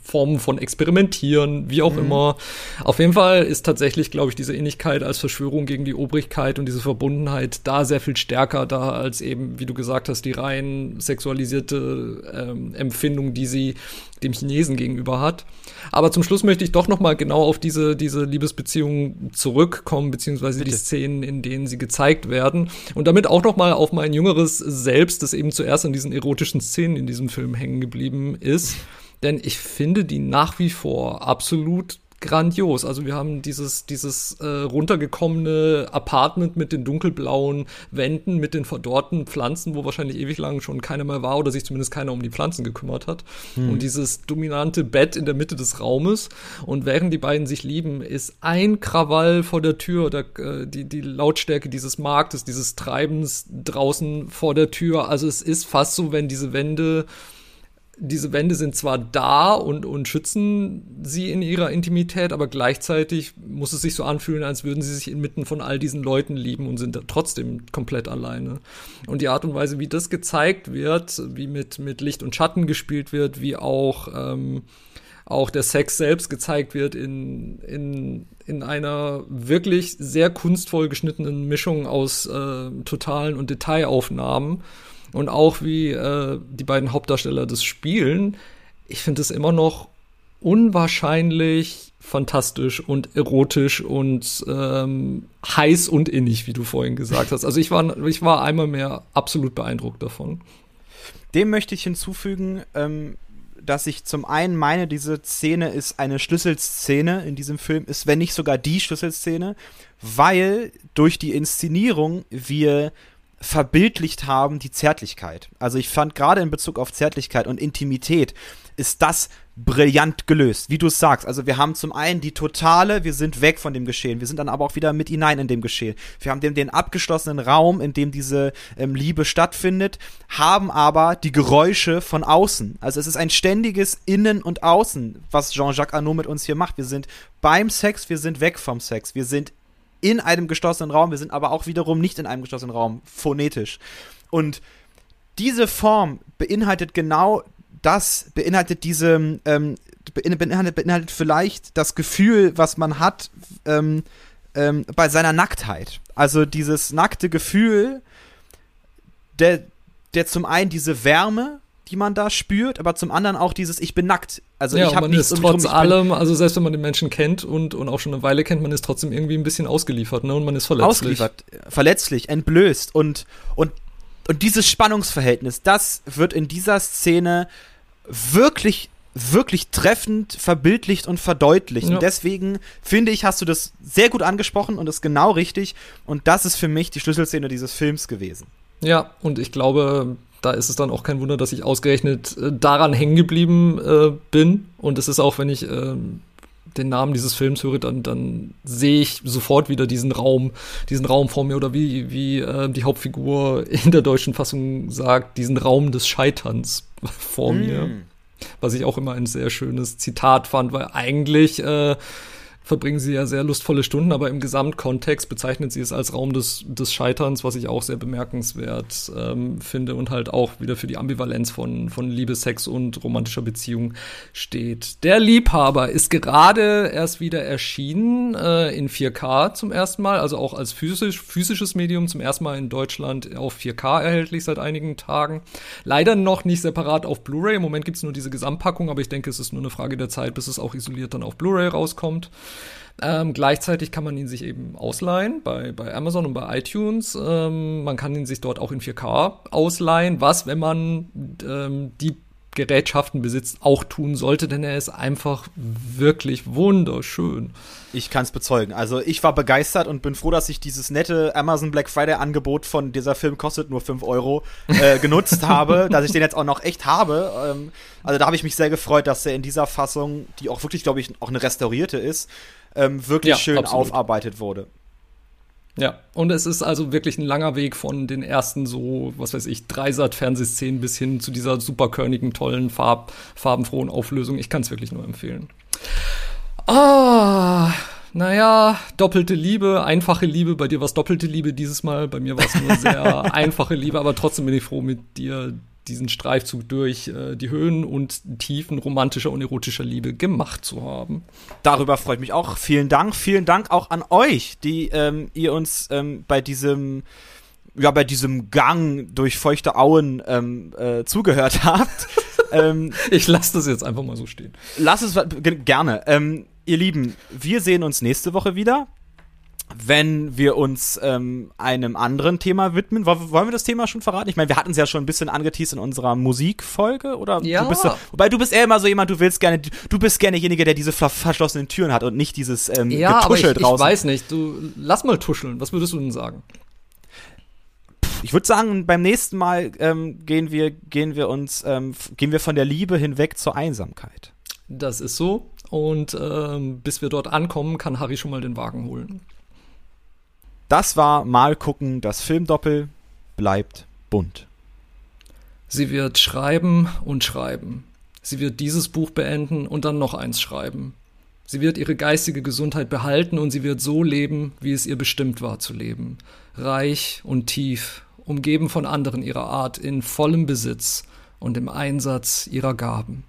Formen von Experimentieren, wie auch mhm. immer. Auf jeden Fall ist tatsächlich, glaube ich, diese Innigkeit als Verschwörung gegen die Obrigkeit und diese Verbundenheit da sehr viel stärker da als eben, wie du gesagt hast, die rein sexualisierte ähm, Empfindung, die sie dem Chinesen gegenüber hat. Aber zum Schluss möchte ich doch noch mal genau auf diese, diese Liebesbeziehungen zurückkommen, beziehungsweise Bitte. die Szenen, in denen sie gezeigt werden. Und damit auch noch mal auf mein jüngeres Selbst, das eben zuerst an diesen erotischen Szenen in diesem Film hängen geblieben ist. Denn ich finde die nach wie vor absolut grandios. Also wir haben dieses, dieses äh, runtergekommene Apartment mit den dunkelblauen Wänden, mit den verdorrten Pflanzen, wo wahrscheinlich ewig lang schon keiner mehr war oder sich zumindest keiner um die Pflanzen gekümmert hat. Hm. Und dieses dominante Bett in der Mitte des Raumes. Und während die beiden sich lieben, ist ein Krawall vor der Tür, der, äh, die, die Lautstärke dieses Marktes, dieses Treibens draußen vor der Tür. Also es ist fast so, wenn diese Wände diese Wände sind zwar da und, und schützen sie in ihrer Intimität, aber gleichzeitig muss es sich so anfühlen, als würden sie sich inmitten von all diesen Leuten lieben und sind trotzdem komplett alleine. Und die Art und Weise, wie das gezeigt wird, wie mit, mit Licht und Schatten gespielt wird, wie auch, ähm, auch der Sex selbst gezeigt wird in, in, in einer wirklich sehr kunstvoll geschnittenen Mischung aus äh, totalen und Detailaufnahmen und auch wie äh, die beiden Hauptdarsteller das spielen, ich finde es immer noch unwahrscheinlich fantastisch und erotisch und ähm, heiß und innig, wie du vorhin gesagt hast. Also ich war, ich war einmal mehr absolut beeindruckt davon. Dem möchte ich hinzufügen, ähm, dass ich zum einen meine, diese Szene ist eine Schlüsselszene in diesem Film, ist wenn nicht sogar die Schlüsselszene, weil durch die Inszenierung wir verbildlicht haben, die Zärtlichkeit. Also ich fand gerade in Bezug auf Zärtlichkeit und Intimität ist das brillant gelöst, wie du es sagst. Also wir haben zum einen die totale, wir sind weg von dem Geschehen, wir sind dann aber auch wieder mit hinein in dem Geschehen. Wir haben den, den abgeschlossenen Raum, in dem diese ähm, Liebe stattfindet, haben aber die Geräusche von außen. Also es ist ein ständiges Innen und Außen, was Jean-Jacques Arnaud mit uns hier macht. Wir sind beim Sex, wir sind weg vom Sex, wir sind in einem geschlossenen Raum, wir sind aber auch wiederum nicht in einem geschlossenen Raum, phonetisch. Und diese Form beinhaltet genau das, beinhaltet diese, ähm, beinhaltet, beinhaltet vielleicht das Gefühl, was man hat ähm, ähm, bei seiner Nacktheit. Also dieses nackte Gefühl, der, der zum einen diese Wärme die man da spürt, aber zum anderen auch dieses Ich bin nackt. Also ja, ich habe nichts ist trotz allem, also selbst wenn man den Menschen kennt und, und auch schon eine Weile kennt, man ist trotzdem irgendwie ein bisschen ausgeliefert, ne? Und man ist verletzlich. Ausgeliefert, verletzlich, entblößt und und und dieses Spannungsverhältnis, das wird in dieser Szene wirklich wirklich treffend verbildlicht und verdeutlicht. Ja. Und deswegen finde ich, hast du das sehr gut angesprochen und ist genau richtig. Und das ist für mich die Schlüsselszene dieses Films gewesen. Ja, und ich glaube, da ist es dann auch kein Wunder, dass ich ausgerechnet äh, daran hängen geblieben äh, bin. Und es ist auch, wenn ich äh, den Namen dieses Films höre, dann, dann sehe ich sofort wieder diesen Raum, diesen Raum vor mir oder wie, wie äh, die Hauptfigur in der deutschen Fassung sagt, diesen Raum des Scheiterns vor mm. mir. Was ich auch immer ein sehr schönes Zitat fand, weil eigentlich äh, verbringen sie ja sehr lustvolle Stunden, aber im Gesamtkontext bezeichnet sie es als Raum des, des Scheiterns, was ich auch sehr bemerkenswert ähm, finde und halt auch wieder für die Ambivalenz von, von Liebe, Sex und romantischer Beziehung steht. Der Liebhaber ist gerade erst wieder erschienen äh, in 4K zum ersten Mal, also auch als physisch, physisches Medium zum ersten Mal in Deutschland auf 4K erhältlich seit einigen Tagen. Leider noch nicht separat auf Blu-ray. Im Moment gibt es nur diese Gesamtpackung, aber ich denke, es ist nur eine Frage der Zeit, bis es auch isoliert dann auf Blu-ray rauskommt. Ähm, gleichzeitig kann man ihn sich eben ausleihen bei, bei Amazon und bei iTunes. Ähm, man kann ihn sich dort auch in 4K ausleihen, was, wenn man ähm, die Gerätschaften besitzt, auch tun sollte, denn er ist einfach wirklich wunderschön. Ich kann es bezeugen. Also ich war begeistert und bin froh, dass ich dieses nette Amazon Black Friday Angebot von dieser Film kostet nur 5 Euro äh, genutzt habe, dass ich den jetzt auch noch echt habe. Ähm, also da habe ich mich sehr gefreut, dass er in dieser Fassung, die auch wirklich, glaube ich, auch eine restaurierte ist, ähm, wirklich ja, schön absolut. aufarbeitet wurde. Ja, und es ist also wirklich ein langer Weg von den ersten so, was weiß ich, Dreisat-Fernsehszenen bis hin zu dieser superkörnigen, tollen, farb, farbenfrohen Auflösung. Ich kann es wirklich nur empfehlen. Ah, naja, doppelte Liebe, einfache Liebe. Bei dir war es doppelte Liebe dieses Mal. Bei mir war es nur sehr einfache Liebe, aber trotzdem bin ich froh, mit dir diesen Streifzug durch äh, die Höhen und Tiefen romantischer und erotischer Liebe gemacht zu haben. Darüber freut mich auch. Vielen Dank. Vielen Dank auch an euch, die ähm, ihr uns ähm, bei diesem ja bei diesem Gang durch feuchte Auen ähm, äh, zugehört habt. ähm, ich lasse das jetzt einfach mal so stehen. Lass es gerne. Ähm, ihr Lieben, wir sehen uns nächste Woche wieder wenn wir uns ähm, einem anderen Thema widmen. Wollen wir das Thema schon verraten? Ich meine, wir hatten es ja schon ein bisschen angeteased in unserer Musikfolge, oder? Ja. Du bist so, wobei du bist eher immer so jemand, du willst gerne, du bist gerne derjenige, der diese verschlossenen Türen hat und nicht dieses ähm, ja, Getuschel aber ich, draußen. ich weiß nicht. Du lass mal tuscheln. Was würdest du denn sagen? Ich würde sagen, beim nächsten Mal ähm, gehen wir gehen wir uns ähm, gehen wir von der Liebe hinweg zur Einsamkeit. Das ist so. Und ähm, bis wir dort ankommen, kann Harry schon mal den Wagen holen. Das war Mal gucken, das Filmdoppel bleibt bunt. Sie wird schreiben und schreiben. Sie wird dieses Buch beenden und dann noch eins schreiben. Sie wird ihre geistige Gesundheit behalten und sie wird so leben, wie es ihr bestimmt war zu leben. Reich und tief, umgeben von anderen ihrer Art, in vollem Besitz und im Einsatz ihrer Gaben.